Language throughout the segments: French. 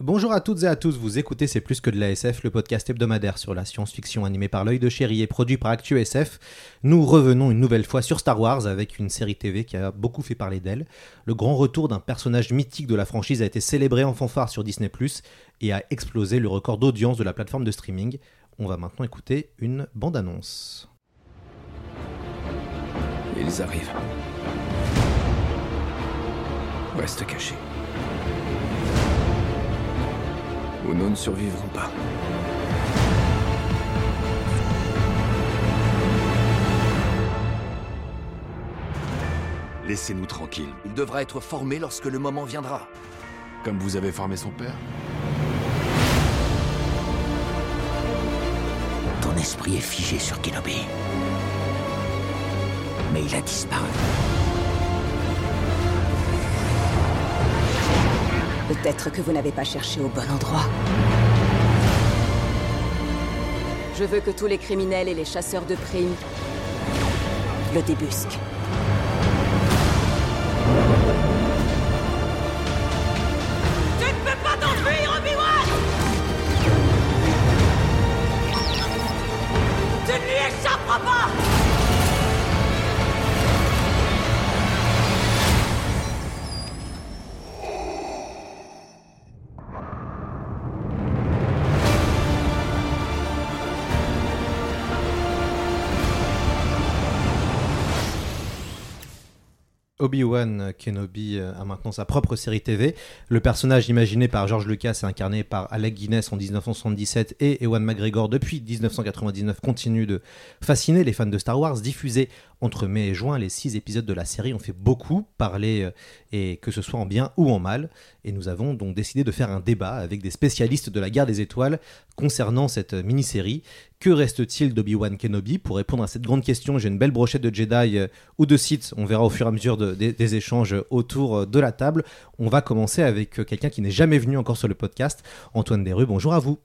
Bonjour à toutes et à tous, vous écoutez C'est plus que de la SF, le podcast hebdomadaire sur la science-fiction animé par l'œil de chéri et produit par Actu SF. Nous revenons une nouvelle fois sur Star Wars avec une série TV qui a beaucoup fait parler d'elle. Le grand retour d'un personnage mythique de la franchise a été célébré en fanfare sur Disney ⁇ et a explosé le record d'audience de la plateforme de streaming. On va maintenant écouter une bande-annonce. Ils arrivent. Reste caché. Ou nous ne survivrons pas. Laissez-nous tranquilles. Il devra être formé lorsque le moment viendra. Comme vous avez formé son père Ton esprit est figé sur Kenobi. Mais il a disparu. Peut-être que vous n'avez pas cherché au bon endroit. Je veux que tous les criminels et les chasseurs de primes le débusquent. Obi-Wan Kenobi a maintenant sa propre série TV. Le personnage imaginé par George Lucas et incarné par Alec Guinness en 1977 et Ewan McGregor depuis 1999 continue de fasciner les fans de Star Wars. Diffusé entre mai et juin, les six épisodes de la série ont fait beaucoup parler, euh, et que ce soit en bien ou en mal. Et nous avons donc décidé de faire un débat avec des spécialistes de la guerre des étoiles concernant cette mini-série. Que reste-t-il d'Obi-Wan Kenobi? Pour répondre à cette grande question, j'ai une belle brochette de Jedi euh, ou de Sith. On verra au fur et à mesure de- des- échanges autour euh, de la table. On va commencer avec euh, quelqu'un qui n'est jamais venu encore sur le podcast, Antoine Desrues. Bonjour à vous.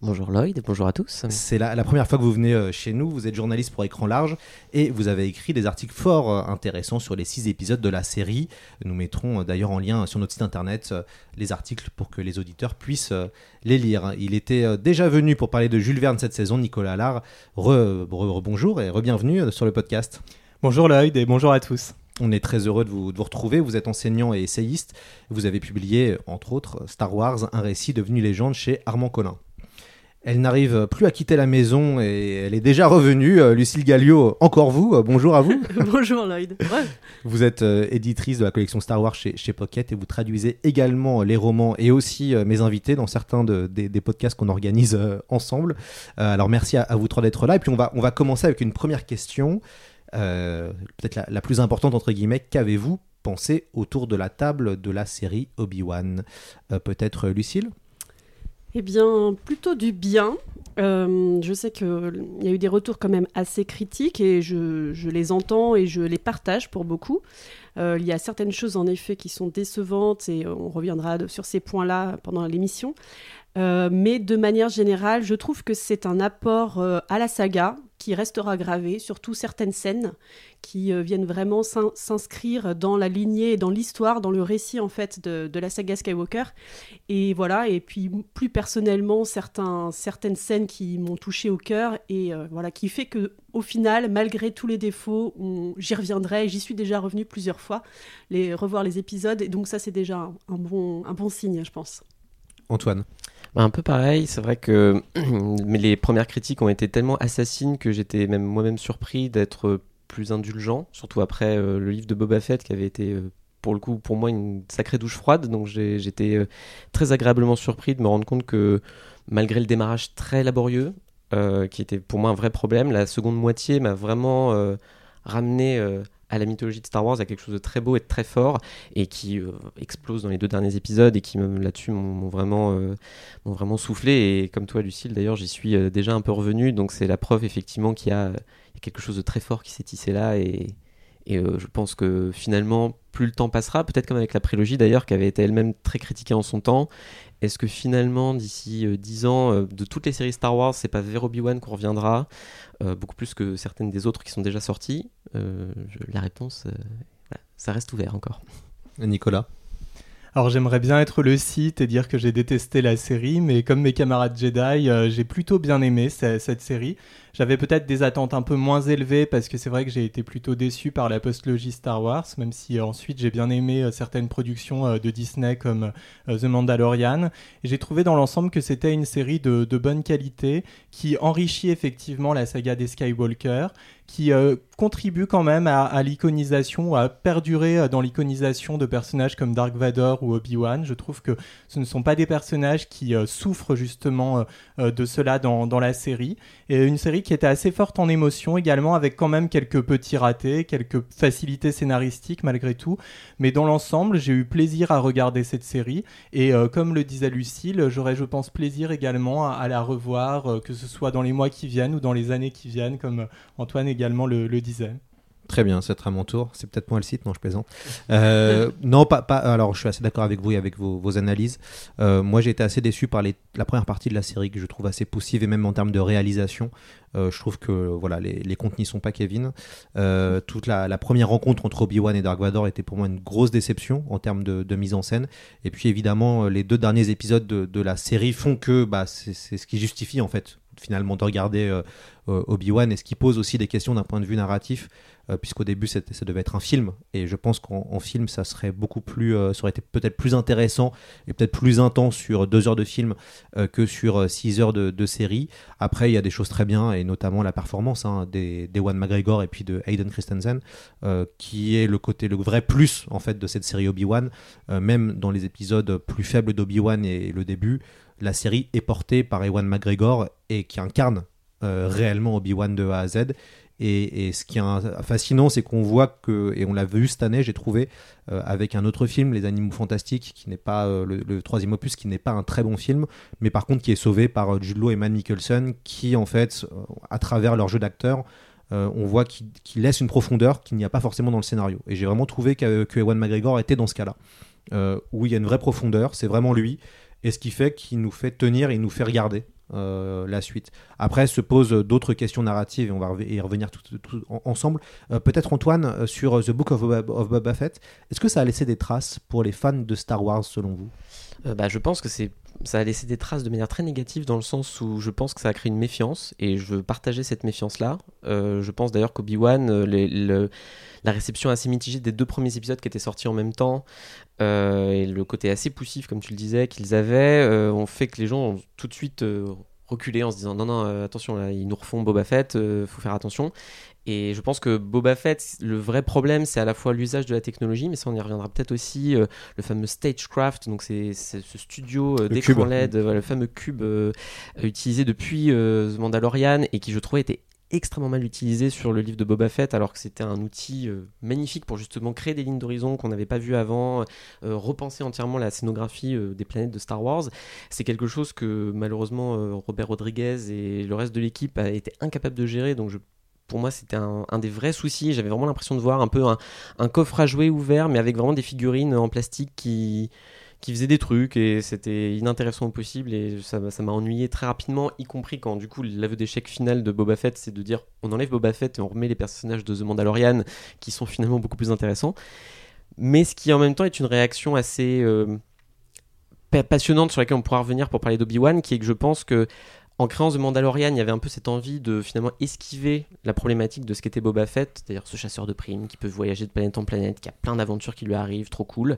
Bonjour Lloyd, bonjour à tous. C'est la, la première fois que vous venez euh, chez nous. Vous êtes journaliste pour Écran Large et vous avez écrit des articles fort euh, intéressants sur les six épisodes de la série. Nous mettrons euh, d'ailleurs en lien sur notre site internet euh, les articles pour que les auditeurs puissent euh, les lire. Il était euh, déjà venu pour parler de Jules Verne cette saison, Nicolas Allard. Re, re- re- bonjour et re-bienvenue sur le podcast. Bonjour Lloyd et bonjour à tous. On est très heureux de vous, de vous retrouver. Vous êtes enseignant et essayiste. Vous avez publié, entre autres, Star Wars, un récit devenu légende chez Armand Collin. Elle n'arrive plus à quitter la maison et elle est déjà revenue. Euh, Lucille Gallio, encore vous. Euh, Bonjour à vous. Bonjour Lloyd. Ouais. Vous êtes euh, éditrice de la collection Star Wars chez, chez Pocket et vous traduisez également les romans et aussi mes invités dans certains de- des, des podcasts qu'on organise ensemble. Alors merci à, à vous trois d'être là. Et puis on va, on va commencer avec une première question, euh, peut-être la, la plus importante entre guillemets. Qu'avez-vous pensé autour de la table de la série Obi-Wan? Euh, Peut-être Lucille? Eh bien, plutôt du bien. Euh, je sais qu'il y a eu des retours quand même assez critiques et je, les entends et je les partage pour beaucoup. Euh, il y a certaines choses en effet qui sont décevantes et on reviendra sur ces points-là pendant l'émission. Euh, mais de manière générale, je trouve que c'est un apport euh, à la saga qui restera gravé, surtout certaines scènes qui euh, viennent vraiment s'in- s'inscrire dans la lignée, dans l'histoire, dans le récit en fait de, la saga Skywalker. Et voilà, et puis plus personnellement, certains, certaines scènes qui m'ont touché au cœur et voilà, qui fait que au final, malgré tous les défauts, j'y reviendrai. J'y suis déjà revenu plusieurs fois, les, revoir les épisodes, et donc ça c'est déjà bon, un bon signe, je pense. Antoine un peu pareil, c'est vrai que les premières critiques ont été tellement assassines que j'étais même moi-même surpris d'être plus indulgent, surtout après euh, le livre de Boba Fett qui avait été euh, pour le coup pour moi une sacrée douche froide, donc j'étais euh, très agréablement surpris de me rendre compte que malgré le démarrage très laborieux, qui était pour moi un vrai problème, la seconde moitié m'a vraiment ramené à la mythologie de Star Wars, à quelque chose de très beau et de très fort, et qui euh, explose dans les deux derniers épisodes, et qui là-dessus m'ont vraiment, euh, vraiment soufflé. Et comme toi, Lucille, d'ailleurs, j'y suis euh, déjà un peu revenu, donc c'est la preuve effectivement qu'il y, a quelque chose de très fort qui s'est tissé là, et, et je pense que finalement, plus le temps passera, peut-être comme avec la prélogie d'ailleurs, qui avait été elle-même très critiquée en son temps, est-ce que finalement, d'ici 10 ans, de toutes les séries Star Wars, c'est pas vers Obi-Wan qu'on reviendra beaucoup plus que certaines des autres qui sont déjà sorties? Euh, la réponse, euh, ça reste ouvert encore. Nicolas? Alors j'aimerais bien être le site et dire que j'ai détesté la série, mais comme mes camarades Jedi, euh, j'ai plutôt bien aimé cette série. J'avais peut-être des attentes un peu moins élevées parce que c'est vrai que j'ai été plutôt déçu par la postlogie Star Wars, même si ensuite j'ai bien aimé certaines productions de Disney comme The Mandalorian. J'ai trouvé dans l'ensemble que c'était une série de, de bonne qualité qui enrichit effectivement la saga des Skywalker qui euh, contribue quand même à, l'iconisation, à perdurer euh, dans l'iconisation de personnages comme Dark Vador ou Obi-Wan. Je trouve que ce ne sont pas des personnages qui euh, souffrent justement de cela dans, dans, la série. Et une série qui était assez forte en émotion également, avec quand même quelques petits ratés, quelques facilités scénaristiques malgré tout. Mais dans l'ensemble, j'ai eu plaisir à regarder cette série. Et comme le disait Lucille, j'aurais, je pense, plaisir également à, la revoir, que ce soit dans les mois qui viennent ou dans les années qui viennent, comme Antoine également le, le disait. Très bien, c'est à mon tour. C'est peut-être moi le site, non, je plaisante. Euh, non, pas, pas. Alors, je suis assez d'accord avec vous et avec vos, vos analyses. Euh, moi, j'ai été assez déçu par les, la première partie de la série que je trouve assez poussive et même en termes de réalisation. Euh, je trouve que voilà, les, les comptes n'y sont pas Kevin. toute la, la, première rencontre entre Obi-Wan et Dark Vador était pour moi une grosse déception en termes de, de, mise en scène. Et puis évidemment, les deux derniers épisodes de, de la série font que bah, c'est ce qui justifie en fait finalement de regarder Obi-Wan et ce qui pose aussi des questions d'un point de vue narratif puisqu'au début ça devait être un film. Et je pense qu'en film ça serait beaucoup plus euh, ça aurait été peut-être plus intéressant et peut-être plus intense sur deux heures de film euh, que sur six heures de, série. Après il y a des choses très bien et notamment la performance hein, des d'Ewan McGregor et puis de Hayden Christensen qui est le côté le vrai plus en fait de cette série Obi-Wan. Même dans les épisodes plus faibles d'Obi-Wan et le début la série est portée par Ewan McGregor et qui incarne réellement Obi-Wan de A à Z et, ce qui est fascinant, c'est qu'on voit que, et on l'a vu cette année, j'ai trouvé, euh, avec un autre film, Les Animaux Fantastiques, qui n'est pas euh, le, troisième opus, qui n'est pas un très bon film, mais par contre qui est sauvé par euh, Jude et Matt Mikkelsen, qui en fait, à travers leur jeu d'acteur, on voit qu'ils laissent une profondeur qu'il n'y a pas forcément dans le scénario. Et j'ai vraiment trouvé que, que Ewan McGregor était dans ce cas-là, où il y a une vraie profondeur, c'est vraiment lui, et ce qui fait qu'il nous fait tenir, il nous fait regarder. Euh, la suite. Après se posent d'autres questions narratives et on va y revenir tout, ensemble. Euh, peut-être Antoine euh, sur The Book of, Boba Fett. Est-ce que ça a laissé des traces pour les fans de Star Wars selon vous? Bah, je pense que c'est ça a laissé des traces de manière très négative dans le sens où je pense que ça a créé une méfiance et je veux partager cette méfiance là. je pense d'ailleurs qu'Obi-Wan, la réception assez mitigée des deux premiers épisodes qui étaient sortis en même temps euh, et le côté assez poussif, comme tu le disais, qu'ils avaient, euh, ont fait que les gens ont tout de suite euh, reculé en se disant non, non, attention, là, ils nous refont Boba Fett, faut faire attention. Et je pense que Boba Fett, le vrai problème, c'est à la fois l'usage de la technologie, mais ça, on y reviendra peut-être aussi, le fameux Stagecraft, donc c'est ce studio d'écran LED, le fameux cube utilisé depuis The Mandalorian et qui, je trouvais, était extrêmement mal utilisé sur le livre de Boba Fett, alors que c'était un outil euh, magnifique pour justement créer des lignes d'horizon qu'on n'avait pas vues avant, euh, repenser entièrement la scénographie euh, des planètes de Star Wars. C'est quelque chose que malheureusement Robert Rodriguez et le reste de l'équipe a été incapable de gérer, donc je pour moi, c'était un, des vrais soucis. J'avais vraiment l'impression de voir un peu un, coffre à jouer ouvert, mais avec vraiment des figurines en plastique qui, qui faisait des trucs et c'était inintéressant au possible et ça, m'a ennuyé très rapidement, y compris quand du coup l'aveu d'échec final de Boba Fett c'est de dire on enlève Boba Fett et on remet les personnages de The Mandalorian qui sont finalement beaucoup plus intéressants. Mais ce qui en même temps est une réaction assez euh, passionnante sur laquelle on pourra revenir pour parler d'Obi-Wan, qui est que je pense que en créant The Mandalorian, il y avait un peu cette envie de finalement esquiver la problématique de ce qu'était Boba Fett, c'est-à-dire ce chasseur de primes qui peut voyager de planète en planète, qui a plein d'aventures qui lui arrivent, trop cool,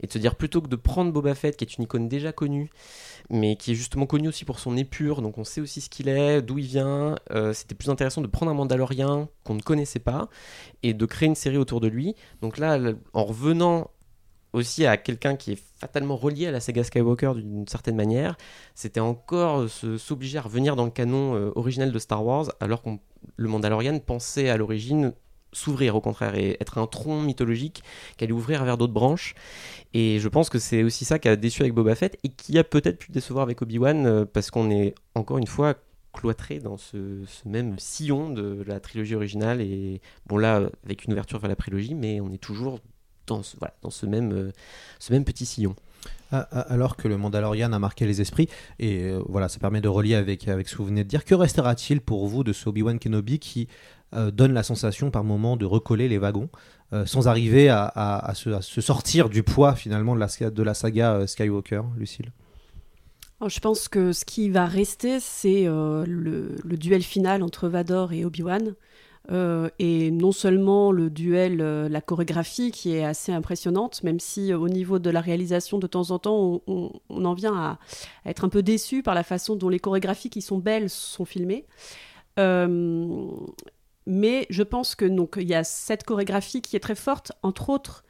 et de se dire plutôt que de prendre Boba Fett, qui est une icône déjà connue, mais qui est justement connu aussi pour son épure, donc on sait aussi ce qu'il est, d'où il vient, euh, c'était plus intéressant de prendre un Mandalorien qu'on ne connaissait pas, et de créer une série autour de lui. Donc là, en revenant aussi à quelqu'un qui est fatalement relié à la saga Skywalker d'une certaine manière. C'était encore s'obliger à revenir dans le canon euh, originel de Star Wars, alors que le Mandalorian pensait à l'origine s'ouvrir au contraire et être un tronc mythologique allait ouvrir vers d'autres branches. Et je pense que c'est aussi ça qui a déçu avec Boba Fett et qui a peut-être pu décevoir avec Obi-Wan euh, parce qu'on est encore une fois cloîtré dans ce, même sillon de la trilogie originale et bon là avec une ouverture vers la prélogie mais on est toujours dans ce, voilà, dans ce, même, euh, ce même petit sillon. Ah, ah, alors que le Mandalorian a marqué les esprits, et euh, voilà, ça permet de relier avec, avec ce que vous venez de dire. Que restera-t-il pour vous de ce Obi-Wan Kenobi qui euh, donne la sensation par moment de recoller les wagons, sans arriver à, à, se, se, sortir du poids finalement de la, de la saga Skywalker, Lucille? Je pense que ce qui va rester, c'est le, le, duel final entre Vador et Obi-Wan. Euh, et non seulement le duel, euh, la chorégraphie qui est assez impressionnante, même si euh, au niveau de la réalisation, de temps en temps, on, en vient à, être un peu déçu par la façon dont les chorégraphies qui sont belles sont filmées. mais je pense que donc il y a cette chorégraphie qui est très forte, entre autres.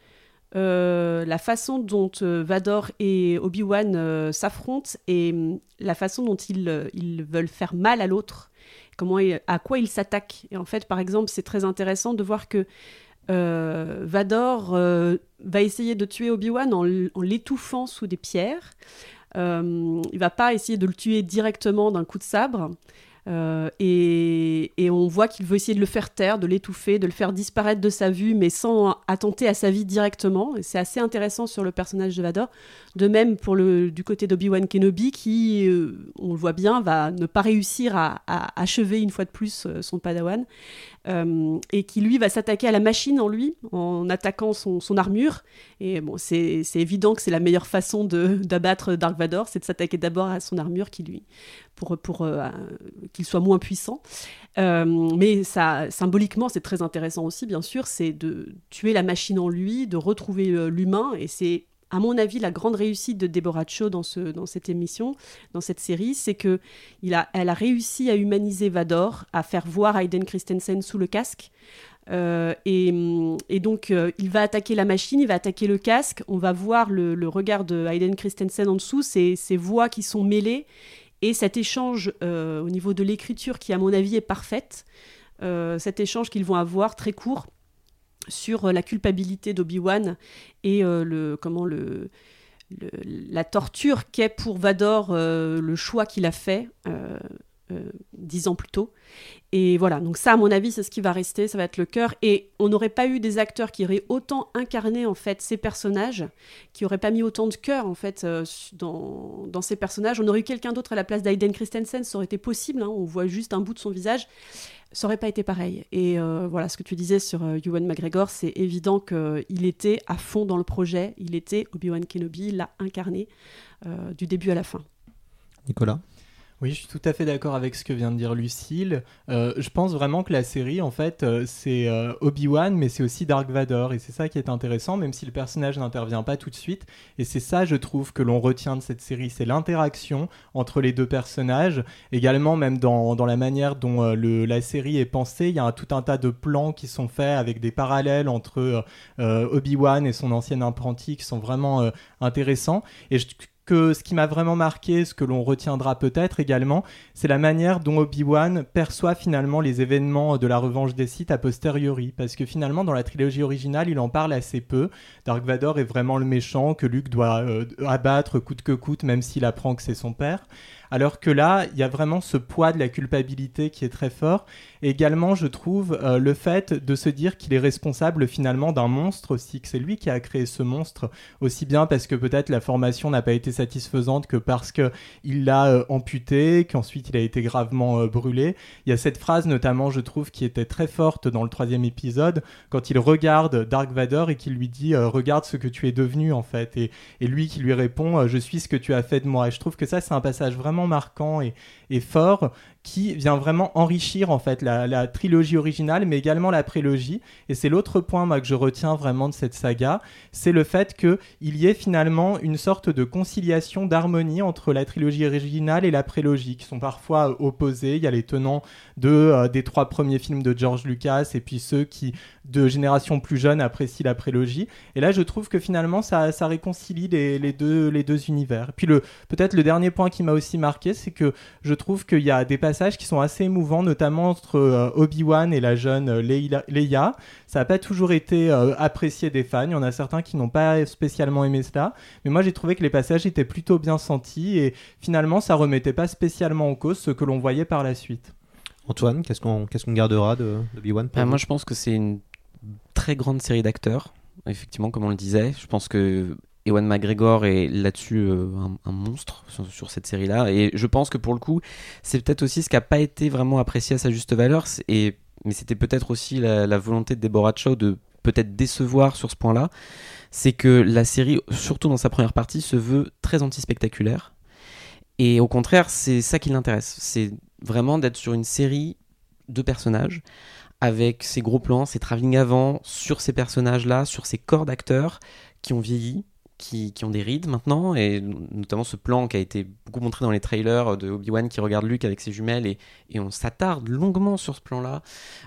la façon dont Vador et Obi-Wan s'affrontent et hum, la façon dont ils, ils veulent faire mal à l'autre comment à quoi il s'attaque. Et en fait, par exemple, c'est très intéressant de voir que euh, Vador euh, va essayer de tuer Obi-Wan en, l'étouffant sous des pierres. Euh, il va pas essayer de le tuer directement d'un coup de sabre. Euh, et, on voit qu'il veut essayer de le faire taire, de l'étouffer, de le faire disparaître de sa vue, mais sans attenter à sa vie directement. Et c'est assez intéressant sur le personnage de Vador. De même pour le du côté d'Obi-Wan Kenobi, qui, euh, on le voit bien, va ne pas réussir à, achever une fois de plus euh, son Padawan. et qui lui va s'attaquer à la machine en lui, en attaquant son, armure. Et bon, c'est évident que c'est la meilleure façon d'abattre Dark Vador, c'est de s'attaquer d'abord à son armure qui lui pour, pour euh, qu'il soit moins puissant. Euh, mais ça, symboliquement, c'est très intéressant aussi, bien sûr, c'est de tuer la machine en lui, de retrouver euh, l'humain, et c'est à mon avis, la grande réussite de Deborah Cho dans, ce, dans cette émission, dans cette série, c'est que il a, elle a réussi à humaniser Vador, à faire voir Hayden Christensen sous le casque. et, et, donc, il va attaquer la machine, il va attaquer le casque. On va voir le, regard de Hayden Christensen en dessous, ces, ces voix qui sont mêlées. Et cet échange euh, au niveau de l'écriture, qui à mon avis est parfaite, euh, cet échange qu'ils vont avoir très court sur euh, la culpabilité d'Obi-Wan et le, comment le, la torture qu'est pour Vador le choix qu'il a fait dix ans plus tôt. Et voilà, donc ça, à mon avis, c'est ce qui va rester, ça va être le cœur. Et on n'aurait pas eu des acteurs qui auraient autant incarné, en fait, ces personnages, qui n'auraient pas mis autant de cœur, en fait, euh, dans, dans, ces personnages. On aurait eu quelqu'un d'autre à la place d'Aiden Christensen, ça aurait été possible, hein. on voit juste un bout de son visage. Ça aurait pas été pareil. Et euh, voilà, ce que tu disais sur euh, Ewan McGregor, c'est évident qu'il était à fond dans le projet. Il était Obi-Wan Kenobi, l'a incarné du début à la fin. Nicolas? Oui, je suis tout à fait d'accord avec ce que vient de dire Lucille. Euh, je pense vraiment que la série, en fait, euh, c'est euh, Obi-Wan, mais c'est aussi Dark Vador. Et c'est ça qui est intéressant, même si le personnage n'intervient pas tout de suite. Et c'est ça, je trouve, que l'on retient de cette série. C'est l'interaction entre les deux personnages. Également, même dans, dans la manière dont la série est pensée, il y a tout un tas de plans qui sont faits avec des parallèles entre Obi-Wan et son ancien apprenti qui sont vraiment intéressants. Et je que ce qui m'a vraiment marqué, ce que l'on retiendra peut-être également, c'est la manière dont Obi-Wan perçoit finalement les événements de la revanche des Sith a posteriori. Parce que finalement, dans la trilogie originale, il en parle assez peu. Dark Vador est vraiment le méchant que Luke doit euh, abattre coûte que coûte, même s'il apprend que c'est son père. Alors que là, il y a vraiment ce poids de la culpabilité qui est très fort. Également, je trouve euh, le fait de se dire qu'il est responsable finalement d'un monstre aussi, que c'est lui qui a créé ce monstre, aussi bien parce que peut-être la formation n'a pas été satisfaisante que parce qu'il l'a euh, amputé, qu'ensuite il a été gravement euh, brûlé. Il y a cette phrase notamment, je trouve, qui était très forte dans le troisième épisode, quand il regarde Dark Vador et qu'il lui dit Regarde ce que tu es devenu en fait. Et, lui qui lui répond Je suis ce que tu as fait de moi. Et je trouve que ça, c'est un passage vraiment marquant et fort qui vient vraiment enrichir en fait la, trilogie originale, mais également la prélogie. Et c'est l'autre point que je retiens vraiment de cette saga, c'est le fait qu'il y ait finalement une sorte de conciliation, d'harmonie entre la trilogie originale et la prélogie, qui sont parfois opposés. Il y a les tenants de, euh, des trois premiers films de George Lucas et puis ceux qui, de génération plus jeune, apprécient la prélogie. Et là, je trouve que finalement, ça, ça réconcilie les, les, deux, les deux univers. Et puis le, peut-être le dernier point qui m'a aussi marqué, c'est que je trouve qu'il y a des passages qui sont assez émouvants, notamment entre euh, Obi-Wan et la jeune euh, Leila- Leia. Ça n'a pas toujours été euh, apprécié des fans. Il y en a certains qui n'ont pas spécialement aimé cela. Mais moi, j'ai trouvé que les passages étaient plutôt bien sentis et finalement, ça remettait pas spécialement en cause ce que l'on voyait par la suite. Antoine, qu'est-ce qu'on gardera de, de vous moi, je pense que c'est une très grande série d'acteurs. Effectivement, comme on le disait, je pense que Ewan McGregor est là-dessus euh, un, monstre sur, cette série-là. Et je pense que pour le coup, c'est peut-être aussi ce qui n'a pas été vraiment apprécié à sa juste valeur. Et, mais c'était peut-être aussi la, la volonté de Deborah Chow de peut-être décevoir sur ce point-là. C'est que la série, surtout dans sa première partie, se veut très anti-spectaculaire. Et au contraire, c'est ça qui l'intéresse. C'est vraiment d'être sur une série de personnages avec ces gros plans, ces travelling avant sur ces personnages-là, sur ces corps d'acteurs qui ont vieilli, qui, qui ont des rides maintenant, et notamment ce plan qui a été beaucoup montré dans les trailers de Obi-Wan qui regarde Luke avec ses jumelles, et, et on s'attarde longuement sur ce plan-là,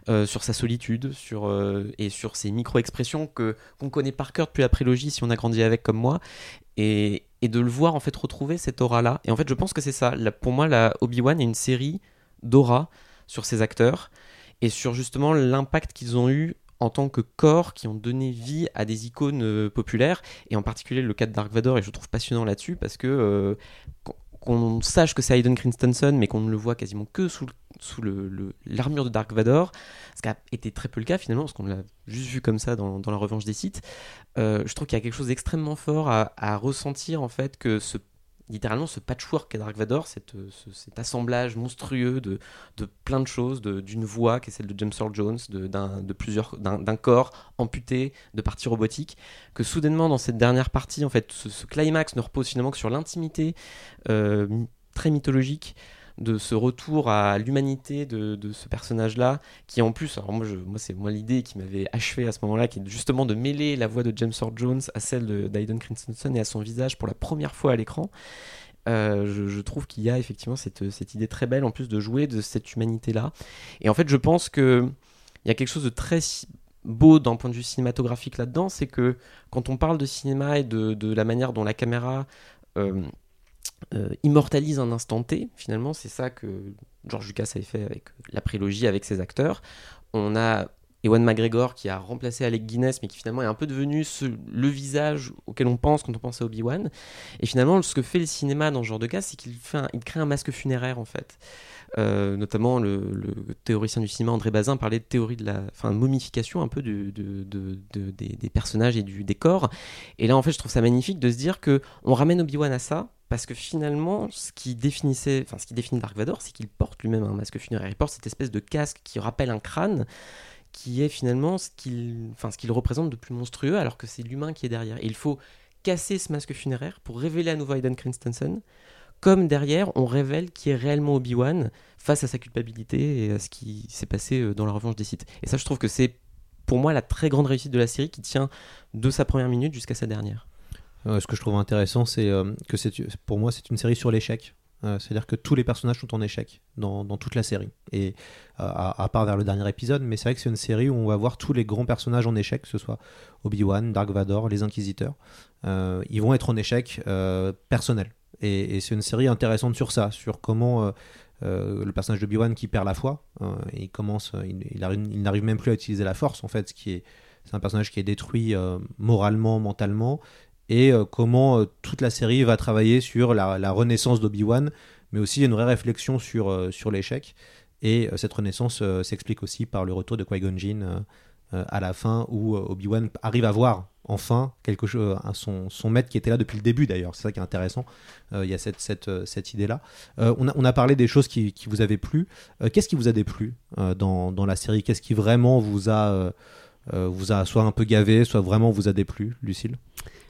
euh, sur sa solitude, sur, euh, et sur ces micro-expressions que qu'on connaît par cœur depuis la prélogie si on a grandi avec comme moi, et, et de le voir en fait retrouver cette aura-là. Et en fait, je pense que c'est ça. Pour moi, Obi-Wan est une série d'aura sur ces acteurs et sur justement l'impact qu'ils ont eu en tant que corps qui ont donné vie à des icônes euh, populaires et en particulier le cas de Dark Vador et je trouve passionnant là-dessus parce que euh, qu'on- sache que c'est Hayden Christensen mais qu'on ne le voit quasiment que sous, sous le- le- l'armure de Dark Vador ce qui a été très peu le cas finalement parce qu'on l'a juste vu comme ça dans, dans la revanche des sites euh, je trouve qu'il y a quelque chose d'extrêmement fort à ressentir en fait que ce littéralement ce patchwork qu'est Dark Vador, euh, ce- cet assemblage monstrueux de, plein de choses, d'une voix qui est celle de James Earl Jones, d'un, corps amputé, de parties robotiques, que soudainement dans cette dernière partie, en fait, ce, climax ne repose finalement que sur l'intimité euh, très mythologique de ce retour à l'humanité de, ce personnage-là, qui en plus, alors moi, c'est moi l'idée qui m'avait achevé à ce moment-là, qui est justement de mêler la voix de James Earl Jones à celle de- d'Aiden Christensen et à son visage pour la première fois à l'écran. Euh, je, trouve qu'il y a effectivement cette, cette idée très belle en plus de jouer de cette humanité-là. Et en fait, je pense que il y a quelque chose de très beau d'un point de vue cinématographique là-dedans, c'est que quand on parle de cinéma et de, de la manière dont la caméra euh, euh, immortalise un instant T, finalement, c'est ça que George Lucas avait fait avec la prélogie, avec ses acteurs. On a Ewan McGregor qui a remplacé Alec Guinness, mais qui finalement est un peu devenu ce- le visage auquel on pense quand on pense à Obi-Wan. Et finalement, ce que fait le cinéma dans ce genre de cas, c'est qu'il crée un masque funéraire en fait. Euh, notamment le, théoricien du cinéma André Bazin parlait de théorie de la momification un peu des, des personnages et du décor. Et là, en fait, je trouve ça magnifique de se dire que on ramène Obi-Wan à ça parce que finalement, ce qui définit Dark Vador, c'est qu'il porte lui-même un masque funéraire. Il porte cette espèce de casque qui rappelle un crâne qui est finalement ce qu'il enfin, ce qu'il représente de plus monstrueux, alors que c'est l'humain qui est derrière. Et il faut casser ce masque funéraire pour révéler à nouveau Hayden Christensen, comme derrière, on révèle qui est réellement Obi-Wan face à sa culpabilité et à ce qui s'est passé euh, dans la revanche des sites. Et ça, je trouve que c'est pour moi la très grande réussite de la série qui tient de sa première minute jusqu'à sa dernière. Euh, ce que je trouve intéressant, c'est euh, que c'est pour moi, c'est une série sur l'échec. Euh, C'est-à-dire que tous les personnages sont en échec dans, dans toute la série. Et à, part vers le dernier épisode, mais c'est vrai que c'est une série où on va voir tous les grands personnages en échec, que ce soit Obi-Wan, Dark Vador, les Inquisiteurs. Ils vont être en échec personnel. Et, c'est une série intéressante sur ça, sur comment le personnage d'Obi-Wan qui perd la foi, il commence, il, il arrive- il n'arrive même plus à utiliser la force en fait, ce qui est, c'est un personnage qui est détruit moralement, mentalement, et euh, comment euh, toute la série va travailler sur la, renaissance d'Obi-Wan, mais aussi une vraie réflexion sur, euh, sur l'échec. Et cette renaissance s'explique aussi par le retour de Qui-Gon Jinn à la fin, où Obi-Wan arrive à voir enfin quelque chose, son, son maître qui était là depuis le début d'ailleurs. C'est ça qui est intéressant. Il y a cette, cette, cette idée-là. On, a, on a parlé des choses qui, qui vous avaient plu. Qu'est-ce qui vous a déplu dans, dans la série? Qu'est-ce qui vraiment vous a, vous a soit un peu gavé, soit vraiment vous a déplu, Lucille?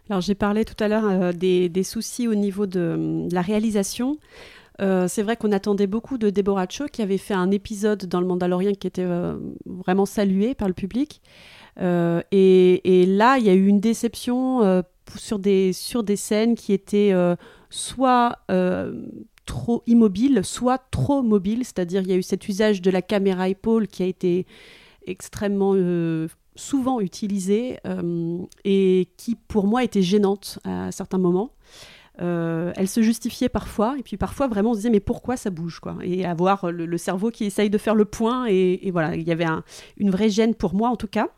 Alors j'ai parlé tout à l'heure euh, des, des soucis au niveau de, la réalisation. Euh, c'est vrai qu'on attendait beaucoup de Deborah Cho, qui avait fait un épisode dans Le Mandalorian qui était euh, vraiment salué par le public. Et, là, il y a eu une déception sur, des, sur des scènes qui étaient soit trop immobiles, soit trop mobiles. C'est-à-dire, il y a eu cet usage de la caméra épaule qui a été extrêmement souvent utilisée euh, et qui, pour moi, était gênante à certains moments. Euh, elle se justifiait parfois, et puis parfois vraiment on se disait mais pourquoi ça bouge quoi? Et avoir le, cerveau qui essaye de faire le point, et, voilà, il y avait un- une vraie gêne pour moi en tout cas.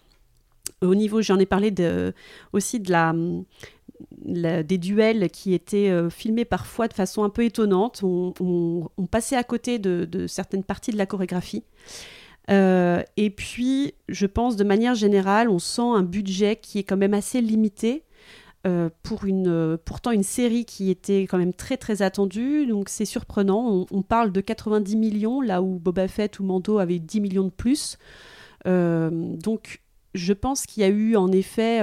Au niveau, j'en ai parlé aussi de la, des duels qui étaient euh, filmés parfois de façon un peu étonnante. On, on- passait à côté de certaines parties de la chorégraphie. Euh, et puis, je pense de manière générale, on sent un budget qui est quand même assez limité. euh, pour une, euh, pourtant une série qui était quand même très très attendue, donc c'est surprenant. On, on parle de 90 millions, là où Boba Fett ou Mando avaient 10 millions de plus. Donc je pense qu'il y a eu en effet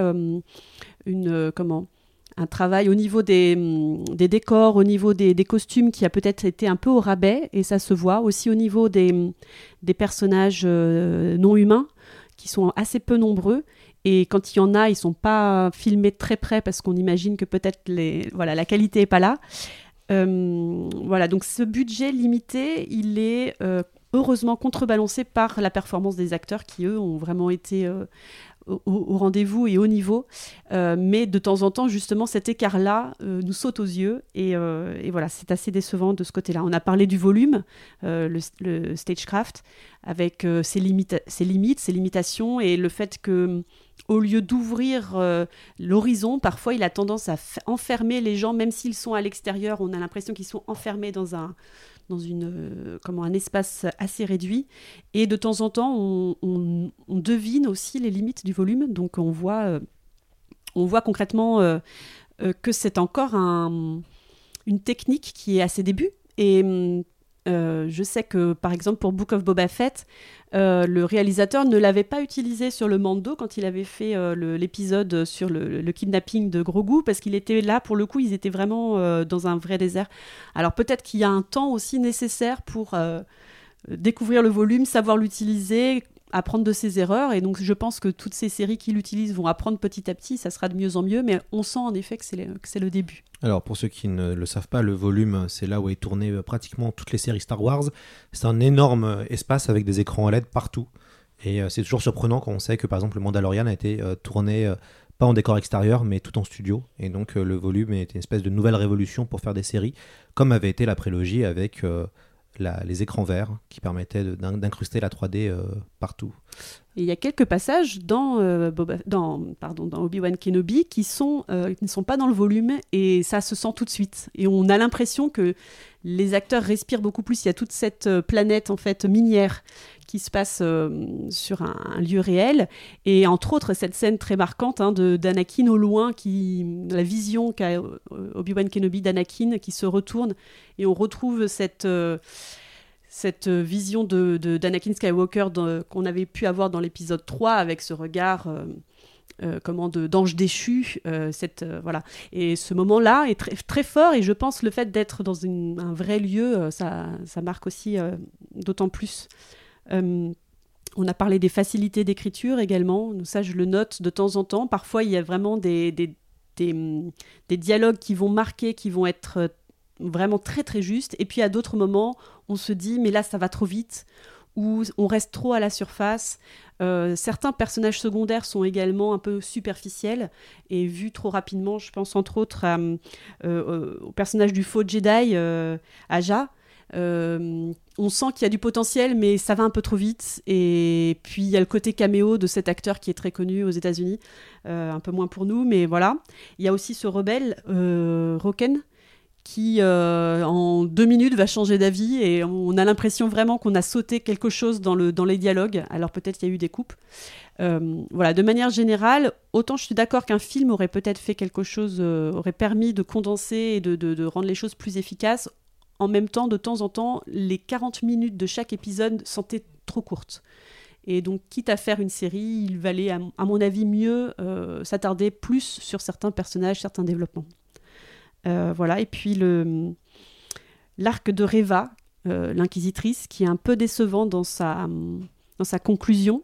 une, comment, un travail au niveau des, des décors, au niveau des, des costumes qui a peut-être été un peu au rabais, et ça se voit aussi au niveau des, des personnages euh, non humains qui sont assez peu nombreux. Et quand il y en a, ils sont pas filmés très près parce qu'on imagine que peut-être les, voilà, la qualité est pas là. Euh, voilà, donc ce budget limité, il est euh, heureusement contrebalancé par la performance des acteurs qui, eux, ont vraiment été au, rendez-vous et au niveau. Euh, mais de temps en temps, justement, cet écart-là euh, nous saute aux yeux. Et, euh, et voilà, c'est assez décevant de ce côté-là. On a parlé du volume, le, stagecraft, avec ses, ses limites, ses limitations, et le fait que au lieu d'ouvrir l'horizon, parfois il a tendance à enfermer les gens, même s'ils sont à l'extérieur, on a l'impression qu'ils sont enfermés dans un, dans une, euh, comment, un espace assez réduit. Et de temps en temps, on, devine aussi les limites du volume. Donc on voit, euh, on voit concrètement euh, que c'est encore un- une technique qui est à ses débuts. Et hum, euh, je sais que, par exemple, pour Book of Boba Fett, euh, le réalisateur ne l'avait pas utilisé sur le Mando quand il avait fait euh, l'épisode sur le, kidnapping de Grogu, parce qu'il était là, pour le coup, ils étaient vraiment dans un vrai désert. Alors peut-être qu'il y a un temps aussi nécessaire pour découvrir le volume, savoir l'utiliser, apprendre de ses erreurs. Et donc je pense que toutes ces séries qui l'utilisent vont apprendre petit à petit, ça sera de mieux en mieux, mais on sent en effet que c'est le, le début. Alors pour ceux qui ne le savent pas, le volume, c'est là où est tourné euh, pratiquement toutes les séries Star Wars. C'est un énorme euh, espace avec des écrans OLED partout. Et euh, c'est toujours surprenant quand on sait que par exemple le Mandalorian a été tourné pas en décor extérieur mais tout en studio. Et donc le volume est une espèce de nouvelle révolution pour faire des séries, comme avait été la prélogie avec les écrans verts qui permettaient d'incruster la 3D euh, partout. Il y a quelques passages dans, euh, Obi-Wan Kenobi qui, euh, qui ne sont pas dans le volume et ça se sent tout de suite. Et on a l'impression que les acteurs respirent beaucoup plus. Il y a toute cette planète en fait minière qui se passe euh, sur un, lieu réel. Et entre autres, cette scène très marquante hein, d'Anakin au loin, qui, la vision qu'a euh, Obi-Wan Kenobi d'Anakin qui se retourne et on retrouve cette. euh, cette vision de, d'Anakin Skywalker qu'on avait pu avoir dans l'épisode 3 avec ce regard d'ange déchu cette voilà et ce moment-là est très, très fort et je pense le fait d'être dans un vrai lieu ça, ça marque aussi d'autant plus on a parlé des facilités d'écriture également ça je le note de temps en temps parfois il y a vraiment des, dialogues qui vont marquer qui vont être euh, vraiment très très justes et puis à d'autres moments on se dit mais là ça va trop vite ou on reste trop à la surface. Euh, certains personnages secondaires sont également un peu superficiels et vus trop rapidement. Je pense entre autres euh, euh, au personnage du faux Jedi, euh, Aja. Euh, on sent qu'il y a du potentiel, mais ça va un peu trop vite. Et puis il y a le côté caméo de cet acteur qui est très connu aux États-Unis, euh, un peu moins pour nous, mais voilà. Il y a aussi ce rebelle, euh, Roken, qui en deux minutes va changer d'avis et on a l'impression vraiment qu'on a sauté quelque chose dans, le, dans les dialogues. Alors peut-être il y a eu des coupes. Voilà, de manière générale, autant je suis d'accord qu'un film aurait peut-être fait quelque chose, aurait permis de condenser et de- de rendre les choses plus efficaces. En même temps, de temps en temps, les 40 minutes de chaque épisode sentaient trop courtes. Et donc, quitte à faire une série, il valait, à, mon avis, mieux euh, s'attarder plus sur certains personnages, certains développements. Euh, voilà, et puis le, l'arc de Reva, euh, l'inquisitrice, qui est un peu décevant dans sa, dans sa conclusion.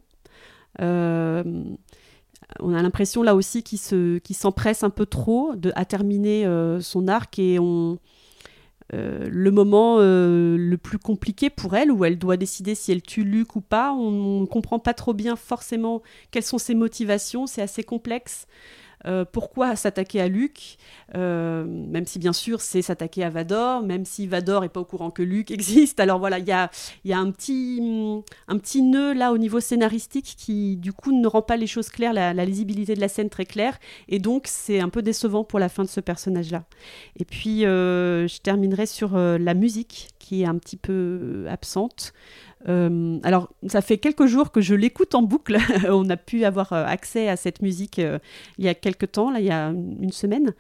On a l'impression là aussi qu'il se, qu'il s'empresse un peu trop de, à terminer son arc et on, euh, le moment euh, le plus compliqué pour elle, où elle doit décider si elle tue Luc ou pas. On ne comprend pas trop bien forcément quelles sont ses motivations, c'est assez complexe. Euh, pourquoi s'attaquer à Luc? Euh, Même si bien sûr c'est s'attaquer à Vador, même si Vador n'est pas au courant que Luc existe. Alors voilà, il y a, a un, petit, nœud là au niveau scénaristique qui du coup ne rend pas les choses claires, la, lisibilité de la scène très claire. Et donc c'est un peu décevant pour la fin de ce personnage-là. Et puis euh, je terminerai sur la musique qui est un petit peu absente. Euh, alors, ça fait quelques jours que je l'écoute en boucle. On a pu avoir euh, accès à cette musique euh, il y a quelques temps, là, il y a une semaine.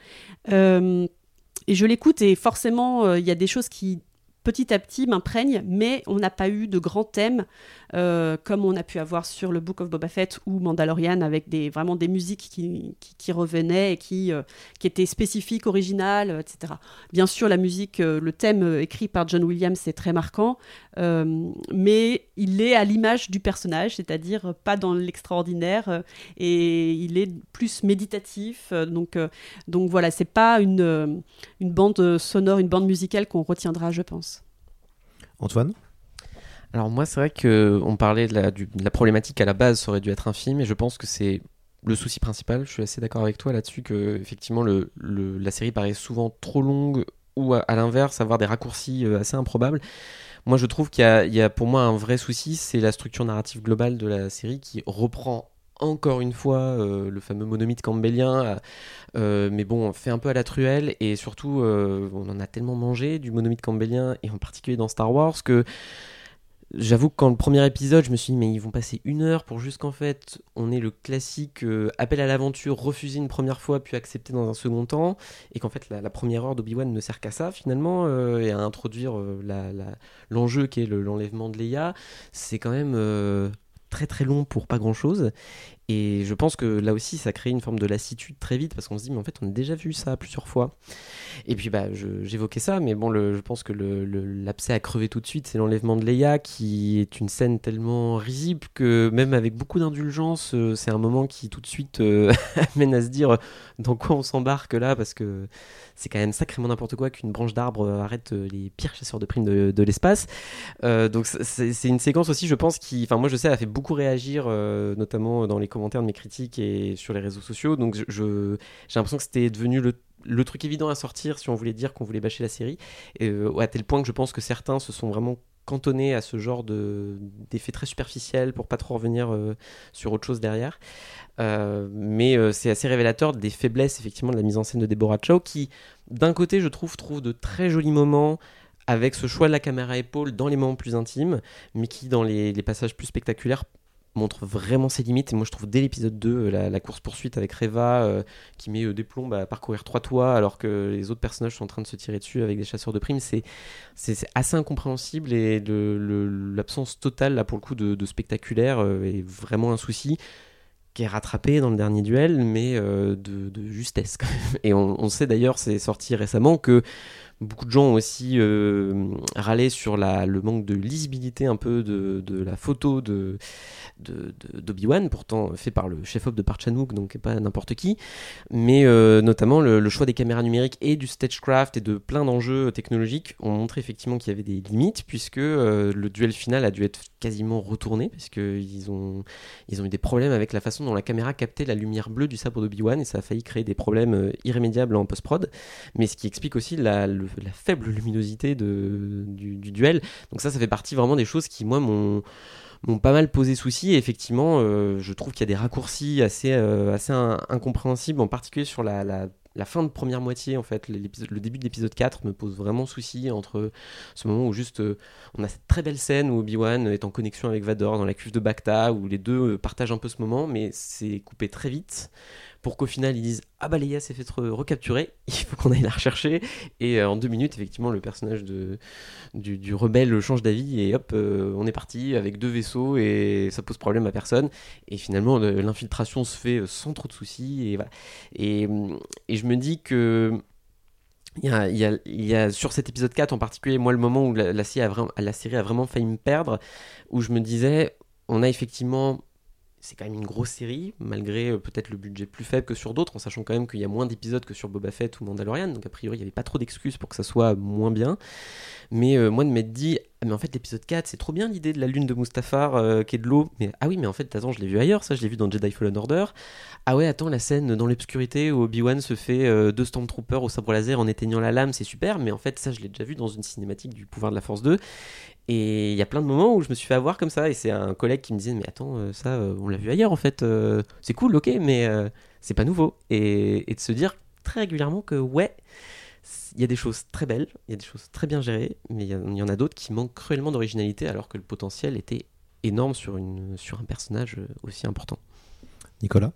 Et je l'écoute et forcément, il y a des choses qui petit à petit m'imprègnent, mais on n'a pas eu de grands thèmes euh, comme on a pu avoir sur le Book of Boba Fett ou Mandalorian avec des, vraiment des musiques qui, qui, revenaient et qui, euh, qui étaient spécifiques, originales, euh, etc. Bien sûr, la musique, le thème écrit par John Williams, c'est très marquant, mais il est à l'image du personnage, c'est-à-dire pas dans l'extraordinaire, et il est plus méditatif. donc, donc voilà, c'est pas une, une bande sonore, une bande musicale qu'on retiendra, je pense. Antoine? Alors moi, c'est vrai que on parlait de la, la problématique à la base, ça aurait dû être un film, et je pense que c'est le souci principal. Je suis assez d'accord avec toi là-dessus que effectivement la série paraît souvent trop longue ou à, l'inverse avoir des raccourcis euh, assez improbables. Moi, je trouve qu'il y, a- pour moi un vrai souci, c'est la structure narrative globale de la série qui reprend encore une fois euh, le fameux monomythe campbellien, euh, mais bon, fait un peu à la truelle et surtout, on en a tellement mangé du monomythe campbellien et en particulier dans Star Wars que J'avoue que quand le premier épisode, je me suis dit, mais ils vont passer une heure pour juste qu'en fait, on ait le classique euh, appel à l'aventure, refusé une première fois, puis accepté dans un second temps, et qu'en fait, la, première heure d'Obi-Wan ne sert qu'à ça, finalement, euh, et à introduire euh, la- la- l'enjeu qui est le- l'enlèvement de Leia. C'est quand même euh, très très long pour pas grand-chose. Et je pense que là aussi, ça crée une forme de lassitude très vite, parce qu'on se dit, mais en fait, on a déjà vu ça plusieurs fois. Et puis bah, j'évoquais ça, mais bon, le- je pense que le- le- l'abcès à crever tout de suite, c'est l'enlèvement de Leia, qui est une scène tellement risible que même avec beaucoup d'indulgence, euh, c'est un moment qui tout de suite euh, amène à se dire dans quoi on s'embarque là, parce que c'est quand même sacrément n'importe quoi qu'une branche d'arbre euh, arrête euh, les pires chasseurs de primes de, l'espace. Donc c'est une séquence aussi, je pense, qui, enfin moi je sais, elle a fait beaucoup réagir, notamment dans les commentaires de mes critiques et sur les réseaux sociaux. Donc j'ai l'impression que c'était devenu le le truc évident à sortir si on voulait dire qu'on voulait bâcher la série, et, euh, à tel point que je pense que certains se sont vraiment cantonnés à ce genre de d'effets très superficiels pour pas trop revenir euh, sur autre chose derrière. Euh, mais euh, c'est assez révélateur des faiblesses effectivement de la mise en scène de Deborah Chow qui, d'un côté, je trouve, trouve de très jolis moments avec ce choix de la caméra épaule dans les moments plus intimes, mais qui, dans les passages plus spectaculaires, montre vraiment ses limites. Et moi, je trouve dès l'épisode 2, euh, la, course-poursuite avec Reva, euh, qui met euh, des plombs à parcourir trois toits, alors que les autres personnages sont en train de se tirer dessus avec des chasseurs de primes, c'est assez incompréhensible et l'absence totale, là, pour le coup, de, spectaculaire est vraiment un souci qui est rattrapé dans le dernier duel, mais de, justesse quand même. Et on sait d'ailleurs, c'est sorti récemment, que beaucoup de gens ont aussi euh, râlé sur le manque de lisibilité un peu de, la photo de d'Obi-Wan, pourtant fait par le chef-op de Park Chan-wook, donc pas n'importe qui, mais euh, notamment le, choix des caméras numériques et du stagecraft et de plein d'enjeux technologiques ont montré effectivement qu'il y avait des limites, puisque euh, le duel final a dû être quasiment retourné, puisqu'ils ont, ils ont eu des problèmes avec la façon dont la caméra captait la lumière bleue du sabre d'Obi-Wan, et ça a failli créer des problèmes euh, irrémédiables en post-prod, mais ce qui explique aussi la, le- la faible luminosité de, du, du duel. Donc ça, ça fait partie vraiment des choses qui, moi, m'ont pas mal posé souci. Et effectivement euh, je trouve qu'il y a des raccourcis assez, euh, assez in- incompréhensibles en particulier sur la, la, fin de première moitié en fait. Le début de l'épisode 4 me pose vraiment souci entre ce moment où juste euh, on a cette très belle scène où Obi-Wan est en connexion avec Vador dans la cuve de Bacta où les deux partagent un peu ce moment mais c'est coupé très vite pour qu'au final ils disent ah bah Leia s'est fait re- recapturer. Il faut qu'on aille la rechercher. Et euh, en deux minutes effectivement le personnage de, du, rebelle change d'avis et hop euh, on est parti avec deux vaisseaux et ça pose problème à personne. Et finalement le- l'infiltration se fait euh, sans trop de soucis et et, hum, et je me dis que il y, a, il, y a, sur cet épisode 4 en particulier, moi, le moment où la série, a vraiment, la série a vraiment failli me perdre, où je me disais, on a effectivement c'est quand même une grosse série, malgré euh, peut-être le budget plus faible que sur d'autres, en sachant quand même qu'il y a moins d'épisodes que sur Boba Fett ou Mandalorian, donc a priori il n'y avait pas trop d'excuses pour que ça soit moins bien. Mais euh, moi de m'être dit, mais en fait l'épisode 4, c'est trop bien l'idée de la lune de Mustafar euh, qui est de l'eau, mais ah oui, mais en fait, attends, je l'ai vu ailleurs, ça je l'ai vu dans Jedi Fallen Order. Ah ouais, attends, la scène dans l'obscurité où Obi-Wan se fait deux Stormtroopers au sabre laser en éteignant la lame, c'est super, mais en fait, ça je l'ai déjà vu dans une cinématique du pouvoir de la Force 2. Et il y a plein de moments où je me suis fait avoir comme ça, et c'est un collègue qui me disait Mais attends, euh, ça, euh, on l'a vu ailleurs en fait, euh, c'est cool, ok, mais c'est pas nouveau. Et, et, de se dire très régulièrement que, ouais, il y a des choses très belles, il y a des choses très bien gérées, mais il y, y, en a d'autres qui manquent cruellement d'originalité, alors que le potentiel était énorme sur, une, sur un personnage aussi important. Nicolas?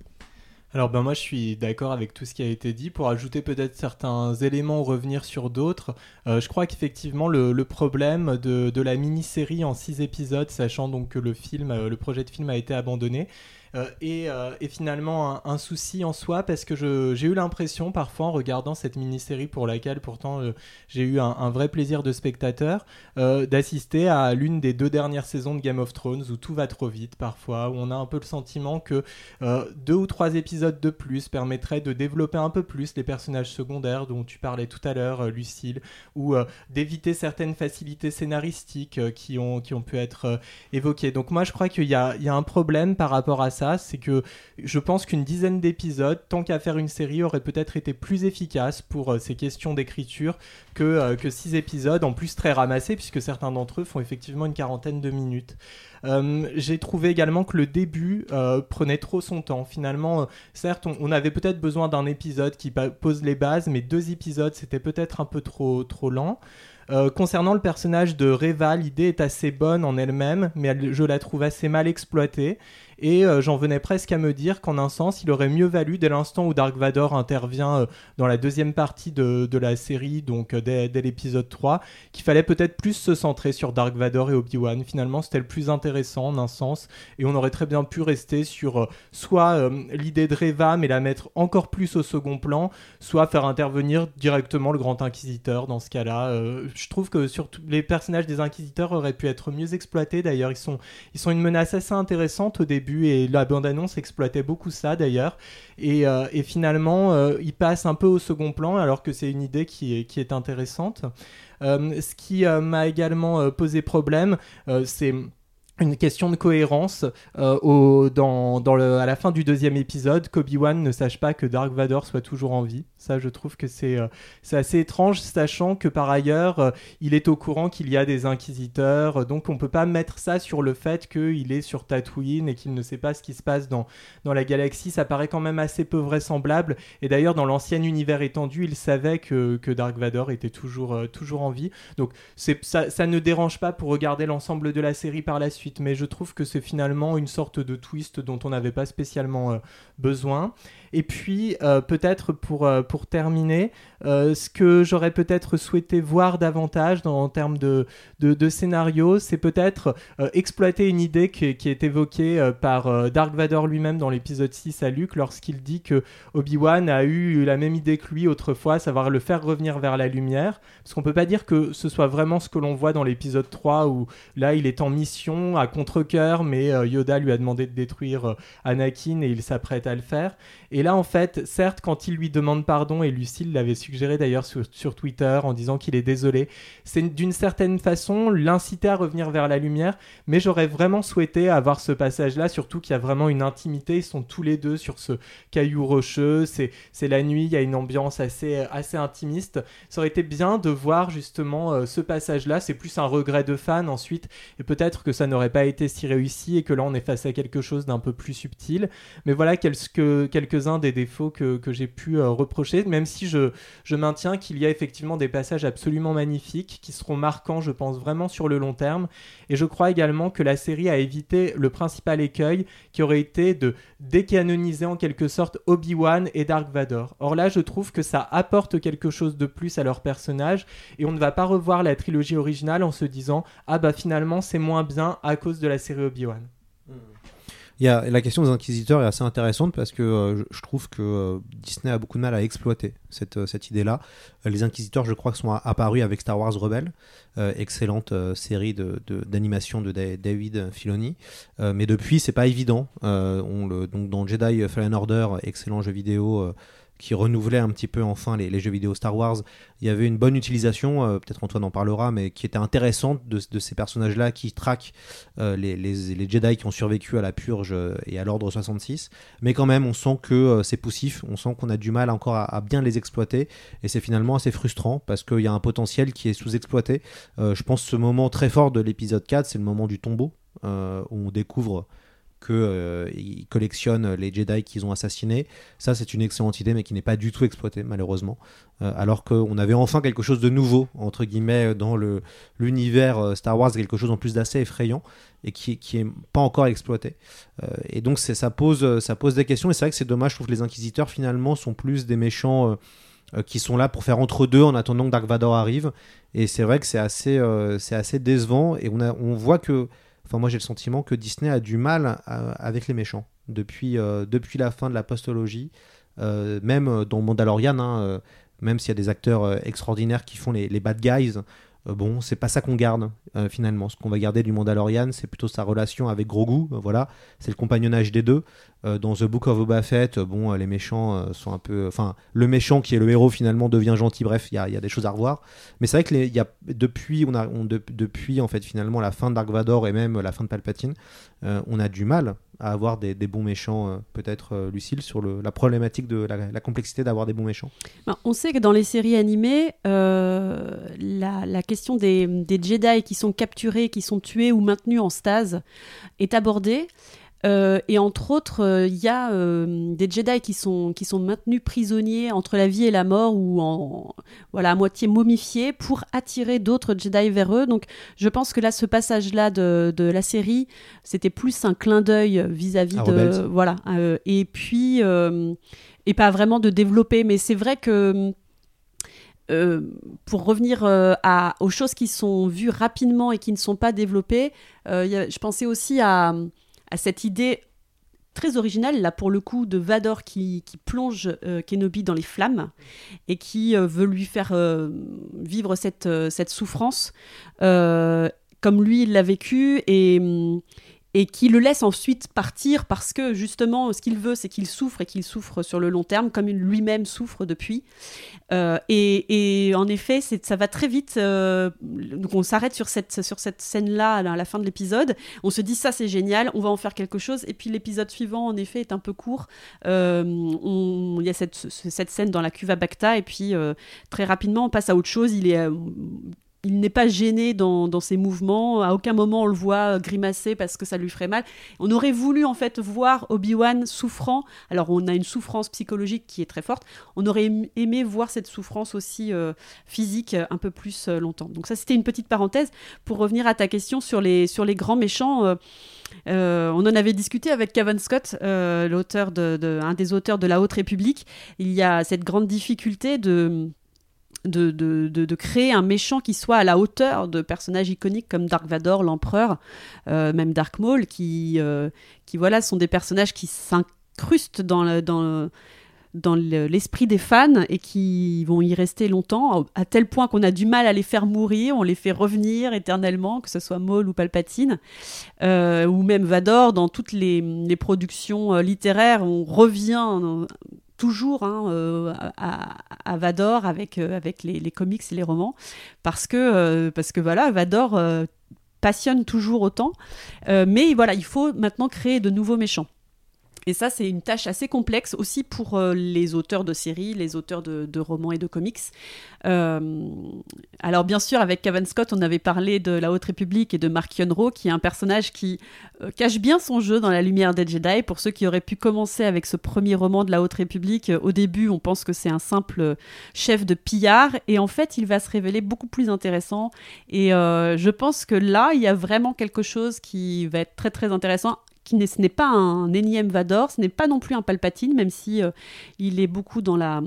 Alors ben moi je suis d'accord avec tout ce qui a été dit. Pour ajouter peut-être certains éléments ou revenir sur d'autres, euh, je crois qu'effectivement le, le, problème de, de la mini-série en six épisodes, sachant donc que le film, euh, le projet de film a été abandonné, euh, et, euh, finalement un, souci en soi parce que j'ai eu l'impression parfois en regardant cette mini-série pour laquelle pourtant euh, j'ai eu un, un, vrai plaisir de spectateur d'assister à l'une des deux dernières saisons de Game of Thrones où tout va trop vite parfois, où on a un peu le sentiment que deux ou trois épisodes de plus permettraient de développer un peu plus les personnages secondaires dont tu parlais tout à l'heure, Lucille, ou d'éviter certaines facilités scénaristiques qui, ont, qui ont pu être évoquées. Donc moi je crois qu'il y, y, a un problème par rapport à c'est que je pense qu'une dizaine d'épisodes, tant qu'à faire une série, aurait peut-être été plus efficace pour euh, ces questions d'écriture que, euh, que six épisodes, en plus très ramassés, puisque certains d'entre eux font effectivement une quarantaine de minutes. Euh, j'ai trouvé également que le début prenait trop son temps. Finalement, certes, on, avait peut-être besoin d'un épisode qui pose les bases, mais deux épisodes, c'était peut-être un peu trop, trop lent. Concernant le personnage de Reva, l'idée est assez bonne en elle-même, mais je la trouve assez mal exploitée. Et euh, j'en venais presque à me dire qu'en un sens, il aurait mieux valu, dès l'instant où Dark Vador intervient euh, dans la deuxième partie de, de la série, donc euh, dès, l'épisode 3, qu'il fallait peut-être plus se centrer sur Dark Vador et Obi-Wan. Finalement, c'était le plus intéressant en un sens, et on aurait très bien pu rester sur soit l'idée de Reva, mais la mettre encore plus au second plan, soit faire intervenir directement le Grand Inquisiteur dans ce cas-là. je trouve que surtout les personnages des Inquisiteurs auraient pu être mieux exploités. D'ailleurs, ils sont, ils sont une menace assez intéressante au début et la bande-annonce exploitait beaucoup ça d'ailleurs. Et, euh, finalement, euh, il passe un peu au second plan alors que c'est une idée qui est, qui est intéressante. Euh, ce qui m'a également posé problème, c'est une question de cohérence euh, à la fin du deuxième épisode qu'Obi-Wan ne sache pas que Dark Vador soit toujours en vie. Ça, je trouve que c'est euh, assez étrange, sachant que par ailleurs, euh, il est au courant qu'il y a des inquisiteurs. donc, on peut pas mettre ça sur le fait qu'il est sur Tatooine et qu'il ne sait pas ce qui se passe dans, la galaxie. Ça paraît quand même assez peu vraisemblable. Et d'ailleurs, dans l'ancien univers étendu, il savait que, que Dark Vador était toujours, en vie. Donc, ça ne dérange pas pour regarder l'ensemble de la série par la suite mais je trouve que c'est finalement une sorte de twist dont on n'avait pas spécialement euh, besoin. Et puis, euh, peut-être pour, euh, pour terminer, euh, ce que j'aurais peut-être souhaité voir davantage en termes de, de, de scénario, c'est peut-être exploiter une idée qui, est évoquée par Dark Vador lui-même dans l'épisode 6 à Luke, lorsqu'il dit que Obi-Wan a eu la même idée que lui autrefois, savoir le faire revenir vers la lumière. Parce qu'on peut pas dire que ce soit vraiment ce que l'on voit dans l'épisode 3, où là, il est en mission à contre-coeur, mais Yoda lui a demandé de détruire Anakin et il s'apprête à le faire. Là, en fait, certes, quand il lui demande pardon, et Lucille l'avait suggéré d'ailleurs sur, sur, Twitter en disant qu'il est désolé, c'est d'une certaine façon l'inciter à revenir vers la lumière, mais j'aurais vraiment souhaité avoir ce passage-là, surtout qu'il y a vraiment une intimité, ils sont tous les deux sur ce caillou rocheux, c'est la nuit, il y a une ambiance assez, assez intimiste. Ça aurait été bien de voir justement euh, ce passage-là, c'est plus un regret de fan ensuite, et peut-être que ça n'aurait pas été si réussi et que là on est face à quelque chose d'un peu plus subtil, mais voilà quelques, quelques des défauts que, que j'ai pu euh, reprocher, même si je, je maintiens qu'il y a effectivement des passages absolument magnifiques qui seront marquants, je pense, vraiment sur le long terme. Et je crois également que la série a évité le principal écueil qui aurait été de décanoniser en quelque sorte Obi-Wan et Dark Vador. Or là, je trouve que ça apporte quelque chose de plus à leur personnage et on ne va pas revoir la trilogie originale en se disant ah bah finalement c'est moins bien à cause de la série Obi-Wan. Y a, la question des inquisiteurs est assez intéressante parce que euh, je, trouve que euh, Disney a beaucoup de mal à exploiter cette, euh, cette idée-là. Les inquisiteurs, je crois, sont apparus avec Star Wars Rebelle, excellente série de- de- d'animation de, Da- David Filoni. Mais depuis, c'est pas évident. Donc dans Jedi Fallen Order, excellent jeu vidéo. Qui renouvelait un petit peu enfin les, jeux vidéo Star Wars. Il y avait une bonne utilisation, euh, peut-être Antoine en parlera, mais qui était intéressante de, ces personnages-là qui traquent euh, les, Jedi qui ont survécu à la purge euh, et à l'ordre 66. Mais quand même, on sent que c'est poussif, on sent qu'on a du mal encore à, à bien les exploiter, et c'est finalement assez frustrant parce qu'il y a un potentiel qui est sous-exploité. Je pense que ce moment très fort de l'épisode 4, c'est le moment du tombeau, où on découvre que euh, collectionnent les Jedi qu'ils ont assassinés. Ça, c'est une excellente idée, mais qui n'est pas du tout exploitée, malheureusement. Euh, alors qu'on avait enfin quelque chose de nouveau, entre guillemets, dans le- l'univers euh, Star Wars, quelque chose en plus d'assez effrayant et qui, qui est pas encore exploité. Euh, et donc, c'est- ça pose, ça pose des questions, et c'est vrai que c'est dommage, je trouve que les Inquisiteurs, finalement, sont plus des méchants. euh, euh, qui sont là pour faire entre deux en attendant que Dark Vador arrive et c'est vrai que c'est assez euh, c'est assez décevant et on a on voit que Enfin, moi, j'ai le sentiment que Disney a du mal à- avec les méchants depuis, euh, depuis la fin de la postologie, euh, même euh, dans Mandalorian, hein, euh, même s'il y a des acteurs euh, extraordinaires qui font les bad guys. Euh, bon, c'est pas ça qu'on garde euh, finalement. Ce qu'on va garder du Mandalorian, c'est plutôt sa relation avec Grogu. euh, voilà, c'est le compagnonnage des deux. Dans The Book of Boba Fett, bon, les méchants sont un peu, enfin, le méchant qui est le héros finalement devient gentil. Bref, il y a, des choses à revoir. Mais c'est vrai que les- depuis, on a, on- de- depuis en fait finalement la fin de Dark Vador et même la fin de Palpatine, on a du mal à avoir des, bons méchants. euh, Peut-être euh, Lucille sur la problématique de la, complexité d'avoir des bons méchants. Ben, on sait que dans les séries animées, euh, la, question des Jedi qui sont capturés, qui sont tués ou maintenus en stase est abordée. Euh, et entre autres, euh, il y a euh, des Jedi qui sont, qui sont maintenus prisonniers entre la vie et la mort ou en, voilà, à moitié momifiés pour attirer d'autres Jedi vers eux. Donc je pense que là, ce passage-là de, de la série, c'était plus un clin d'œil vis-à-vis de... Rebels. Voilà. euh, et puis... euh, et pas vraiment de développer. Mais c'est vrai que euh, pour revenir euh, à, aux choses qui sont vues rapidement et qui ne sont pas développées, euh, il y a- je pensais aussi à, à cette idée très originale, là pour le coup, de Vador qui, plonge euh, Kenobi dans les flammes et qui euh, veut lui faire euh, vivre cette, souffrance comme lui il l'a vécu et, hum, et qui le laisse ensuite partir parce que justement ce qu'il veut c'est qu'il souffre et qu'il souffre sur le long terme comme lui-même souffre depuis. Euh, et, en effet ça va très vite euh, donc on s'arrête sur cette, sur cette scène là à la fin de l'épisode. On se dit ça c'est génial on va en faire quelque chose. Et puis l'épisode suivant en effet est un peu court. Euh, il y a cette, ce- cette scène dans la cuve à Bacta. Et puis très rapidement on passe à autre chose. Il est il n'est pas gêné dans, ses mouvements. À aucun moment on le voit grimacer parce que ça lui ferait mal. On aurait voulu en fait voir Obi-Wan souffrant. Alors on a une souffrance psychologique qui est très forte. On aurait aim- aimé voir cette souffrance aussi euh, physique un peu plus euh, longtemps. Donc ça c'était une petite parenthèse pour revenir à ta question sur les, sur les grands méchants. euh, on en avait discuté avec Kevin Scott, l'auteur de- un des auteurs de La Haute République. Il y a cette grande difficulté de de, de, de- créer un méchant qui soit à la hauteur de personnages iconiques comme Dark Vador, l'Empereur, euh, même Dark Maul, qui, euh, qui voilà, sont des personnages qui s'incrustent dans le- dans dans le- l'esprit des fans et qui vont y rester longtemps, à tel point qu'on a du mal à les faire mourir, on les fait revenir éternellement, que ce soit Maul ou Palpatine, euh, ou même Vador, dans toutes les, les productions littéraires, on revient toujours hein, euh, à, Vador avec, euh, avec les, les comics et les romans, parce que, euh, parce que voilà, Vador passionne toujours autant, Euh, mais voilà, il faut maintenant créer de nouveaux méchants. Et ça, c'est une tâche assez complexe aussi pour euh, les auteurs de séries, les auteurs de, romans et de comics. Euh, alors, bien sûr, avec Kevin Scott, on avait parlé de la Haute République et de Mark Yonro, qui est un personnage qui euh, cache bien son jeu dans la lumière des Jedi. Pour ceux qui auraient pu commencer avec ce premier roman de la Haute République, au début, on pense que c'est un simple chef de pillard, et en fait, il va se révéler beaucoup plus intéressant. Et je pense que là, il y a vraiment quelque chose qui va être très très intéressant qui n'est, ce n'est pas un énième Vador, ce n'est pas non plus un Palpatine, même si euh, il est beaucoup dans la,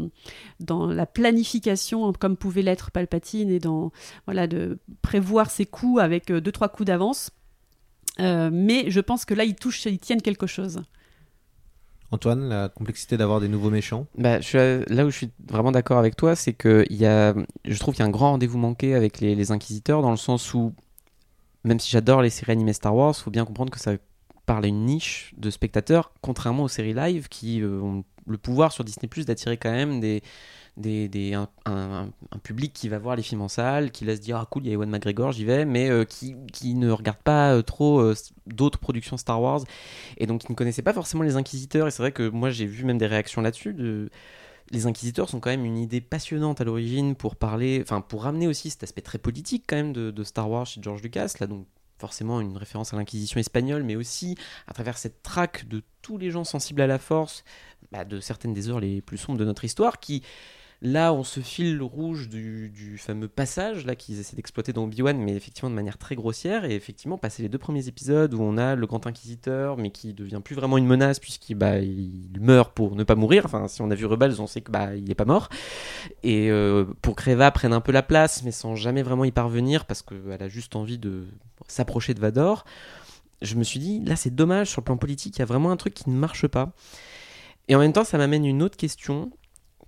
dans la planification, comme pouvait l'être Palpatine, et dans voilà, de prévoir ses coups avec euh, deux, trois coups d'avance. Euh, mais je pense que là, ils touchent, ils tiennent quelque chose. Antoine, la complexité d'avoir des nouveaux méchants? Bah, je suis à- là où je suis vraiment d'accord avec toi, c'est que il y a, je trouve qu'il y a un grand rendez-vous manqué avec les, les Inquisiteurs, dans le sens où, même si j'adore les séries animées Star Wars, faut bien comprendre que ça parle à une niche de spectateurs, contrairement aux séries live qui euh, ont le pouvoir sur Disney Plus d'attirer quand même des, des, des- un, public qui va voir les films en salle, qui laisse dire ah cool, il y a Ewan McGregor, j'y vais, mais euh, qui, qui ne regarde pas euh, trop d'autres productions Star Wars et donc qui ne connaissait pas forcément les Inquisiteurs. Et c'est vrai que moi j'ai vu même des réactions là-dessus. De... Les Inquisiteurs sont quand même une idée passionnante à l'origine pour parler, enfin pour ramener aussi cet aspect très politique quand même de, de Star Wars chez George Lucas. Là donc forcément une référence à l'Inquisition espagnole, mais aussi à travers cette traque de tous les gens sensibles à la force, bah, de certaines des heures les plus sombres de notre histoire, qui Là, on se file le rouge du, fameux passage là qu'ils essaient d'exploiter dans Obi-Wan, mais effectivement de manière très grossière. Et effectivement, passer les deux premiers épisodes où on a le grand inquisiteur, mais qui devient plus vraiment une menace puisqu'il bah, meurt pour ne pas mourir. Enfin, si on a vu Rebels, on sait que bah il est pas mort. Et euh, pour que Reva prenne un peu la place, mais sans jamais vraiment y parvenir parce qu'elle a juste envie de s'approcher de Vador. Je me suis dit, là, c'est dommage sur le plan politique. Il y a vraiment un truc qui ne marche pas. Et en même temps, ça m'amène une autre question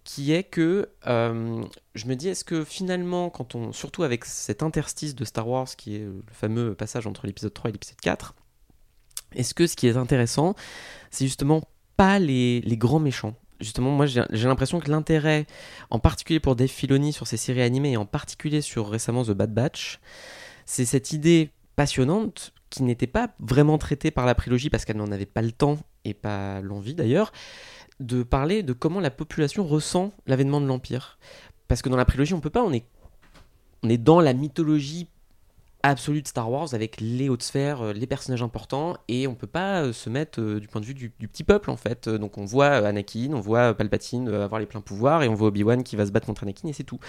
qui est que euh, je me dis est-ce que finalement quand on surtout avec cet interstice de Star Wars qui est le fameux passage entre l'épisode 3 et l'épisode 4 est-ce que ce qui est intéressant c'est justement pas les, les grands méchants? Justement moi j'ai l'impression que l'intérêt en particulier pour Dave Filoni sur ses séries animées et en particulier sur récemment The Bad Batch c'est cette idée passionnante qui n'était pas vraiment traitée par la prélogie parce qu'elle n'en avait pas le temps et pas l'envie d'ailleurs de parler de comment la population ressent l'avènement de l'Empire. Parce que dans la prélogie, on peut pas, on est, on est dans la mythologie absolue de Star Wars avec les hautes sphères, euh, les personnages importants, et on peut pas euh, se mettre euh, du point de vue du, du petit peuple en fait. Donc on voit Anakin, on voit Palpatine avoir les pleins pouvoirs, et on voit Obi-Wan qui va se battre contre Anakin, et c'est tout.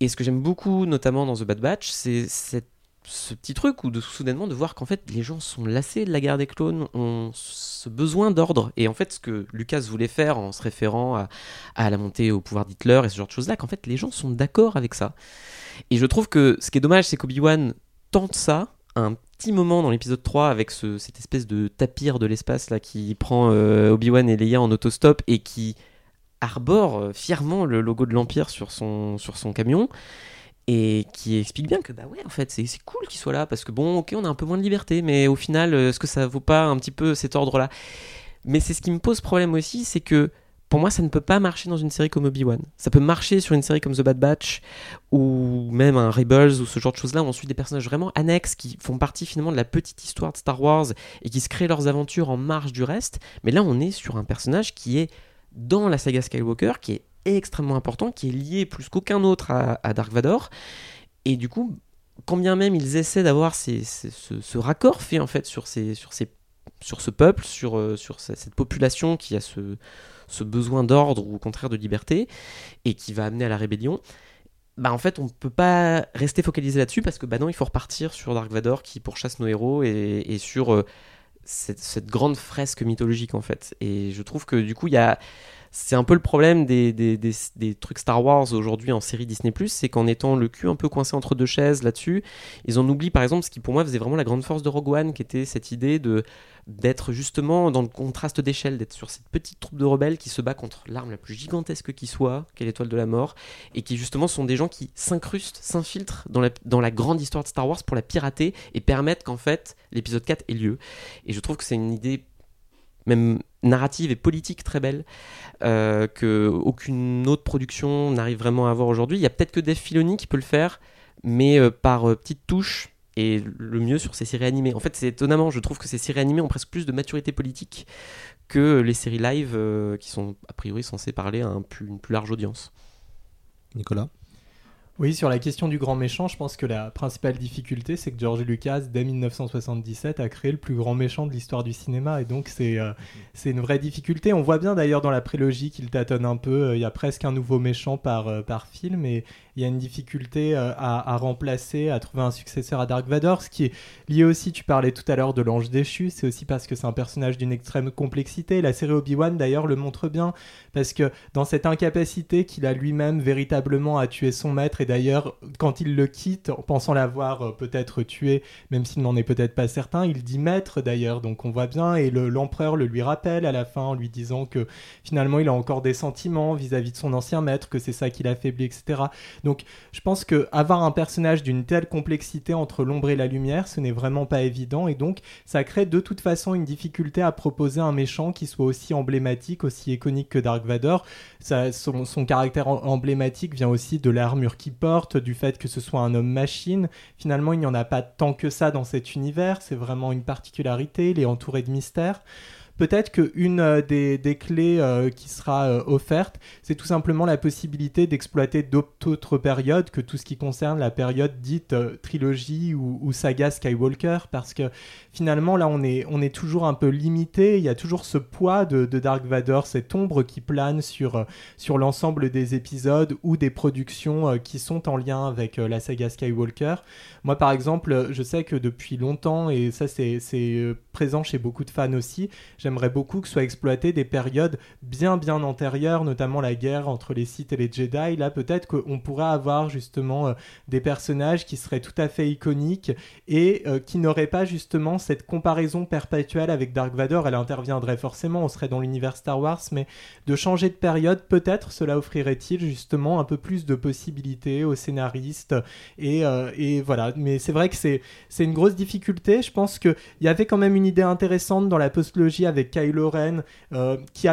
Et ce que j'aime beaucoup, notamment dans The Bad Batch, c'est cette ce petit truc ou de soudainement de voir qu'en fait les gens sont lassés de la guerre des clones, ont ce besoin d'ordre. Et en fait, ce que Lucas voulait faire en se référant à, la montée au pouvoir d'Hitler et ce genre de choses-là, qu'en fait les gens sont d'accord avec ça. Et je trouve que ce qui est dommage, c'est qu'Obi-Wan tente ça un petit moment dans l'épisode 3 avec ce- cette espèce de tapir de l'espace là qui prend euh, Obi-Wan et Leia en autostop et qui arbore euh, fièrement le logo de l'Empire sur son, sur son camion et qui explique bien que bah ouais en fait c'est cool qu'il soit là parce que bon ok on a un peu moins de liberté mais au final euh, est-ce que ça vaut pas un petit peu cet ordre là mais c'est ce qui me pose problème aussi c'est que pour moi ça ne peut pas marcher dans une série comme Obi-Wan. Ça peut marcher sur une série comme The Bad Batch ou même un Rebels ou ce genre de choses là où on suit des personnages vraiment annexes qui font partie finalement de la petite histoire de Star Wars et qui se créent leurs aventures en marge du reste. Mais là on est sur un personnage qui est dans la saga Skywalker qui est extrêmement important, qui est lié plus qu'aucun autre à, à Dark Vador. Et du coup, quand bien même ils essaient d'avoir ce, raccord fait en fait sur, ces, sur, ce peuple, sur, euh, cette population qui a ce, besoin d'ordre ou au contraire de liberté et qui va amener à la rébellion, bah en fait on peut pas rester focalisé là-dessus parce que bah non il faut repartir sur Dark Vador qui pourchasse nos héros et, et sur euh, cette, cette grande fresque mythologique en fait. Et je trouve que du coup il y a c'est un peu le problème des, des, des, trucs Star Wars aujourd'hui en série Disney+, c'est qu'en étant le cul un peu coincé entre deux chaises là-dessus, ils en oublient par exemple ce qui pour moi faisait vraiment la grande force de Rogue One, qui était cette idée de d'être justement dans le contraste d'échelle, d'être sur cette petite troupe de rebelles qui se bat contre l'arme la plus gigantesque qui soit, qui est l'étoile de la mort, et qui justement sont des gens qui s'incrustent, s'infiltrent dans la, dans la grande histoire de Star Wars pour la pirater et permettre qu'en fait l'épisode 4 ait lieu. Et je trouve que c'est une idée même narrative et politique très belle euh, que aucune autre production n'arrive vraiment à avoir aujourd'hui. Il y a peut-être que Dave Filoni qui peut le faire, mais euh, par euh, petites touches et le mieux sur ces séries animées. En fait, c'est étonnamment, je trouve que ces séries animées ont presque plus de maturité politique que les séries live euh, qui sont a priori censées parler à une plus large audience. Nicolas? Oui, sur la question du grand méchant, je pense que la principale difficulté, c'est que George Lucas, dès 1977, a créé le plus grand méchant de l'histoire du cinéma. Et donc, c'est euh, c'est une vraie difficulté. On voit bien d'ailleurs dans la prélogie qu'il tâtonne un peu. Euh, Il y a presque un nouveau méchant par, euh, par film. Et il y a une difficulté euh, à, remplacer, à trouver un successeur à Dark Vador. Ce qui est lié aussi, tu parlais tout à l'heure de l'ange déchu. C'est aussi parce que c'est un personnage d'une extrême complexité. La série Obi-Wan, d'ailleurs, le montre bien. Parce que dans cette incapacité qu'il a lui-même véritablement à tuer son maître et d'ailleurs, quand il le quitte, en pensant l'avoir euh, peut-être tué, même s'il n'en est peut-être pas certain, il dit maître d'ailleurs, donc on voit bien, et le- l'empereur le lui rappelle à la fin en lui disant que finalement il a encore des sentiments vis-à-vis de son ancien maître, que c'est ça qui l'affaiblit, etc. Donc je pense que avoir un personnage d'une telle complexité entre l'ombre et la lumière, ce n'est vraiment pas évident, et donc ça crée de toute façon une difficulté à proposer un méchant qui soit aussi emblématique, aussi iconique que Dark Vador. Son, caractère em- emblématique vient aussi de l'armure qu'il porte, du fait que ce soit un homme machine. Finalement, il n'y en a pas tant que ça dans cet univers, c'est vraiment une particularité, il est entouré de mystères. Peut-être qu'une euh, des, des clés euh, qui sera euh, offerte, c'est tout simplement la possibilité d'exploiter d'autres périodes que tout ce qui concerne la période dite trilogie ou, saga Skywalker, parce que finalement là on est, on est toujours un peu limité, il y a toujours ce poids de, Dark Vador, cette ombre qui plane sur, sur l'ensemble des épisodes ou des productions qui sont en lien avec la saga Skywalker. Moi par exemple, je sais que depuis longtemps, et ça c'est présent chez beaucoup de fans aussi, j'aimerais beaucoup que soient exploitées des périodes bien bien antérieures, notamment la guerre entre les Sith et les Jedi. Là peut-être qu'on pourrait avoir justement euh, des personnages qui seraient tout à fait iconiques et euh, qui n'auraient pas justement cette comparaison perpétuelle avec Dark Vador. Elle interviendrait forcément, on serait dans l'univers Star Wars, mais de changer de période, peut-être cela offrirait-il justement un peu plus de possibilités aux scénaristes. Et, euh, voilà, mais c'est vrai que c'est c'est une grosse difficulté. Je pense qu'il y avait quand même une idée intéressante dans la postlogie avec Kylo Ren, euh, qui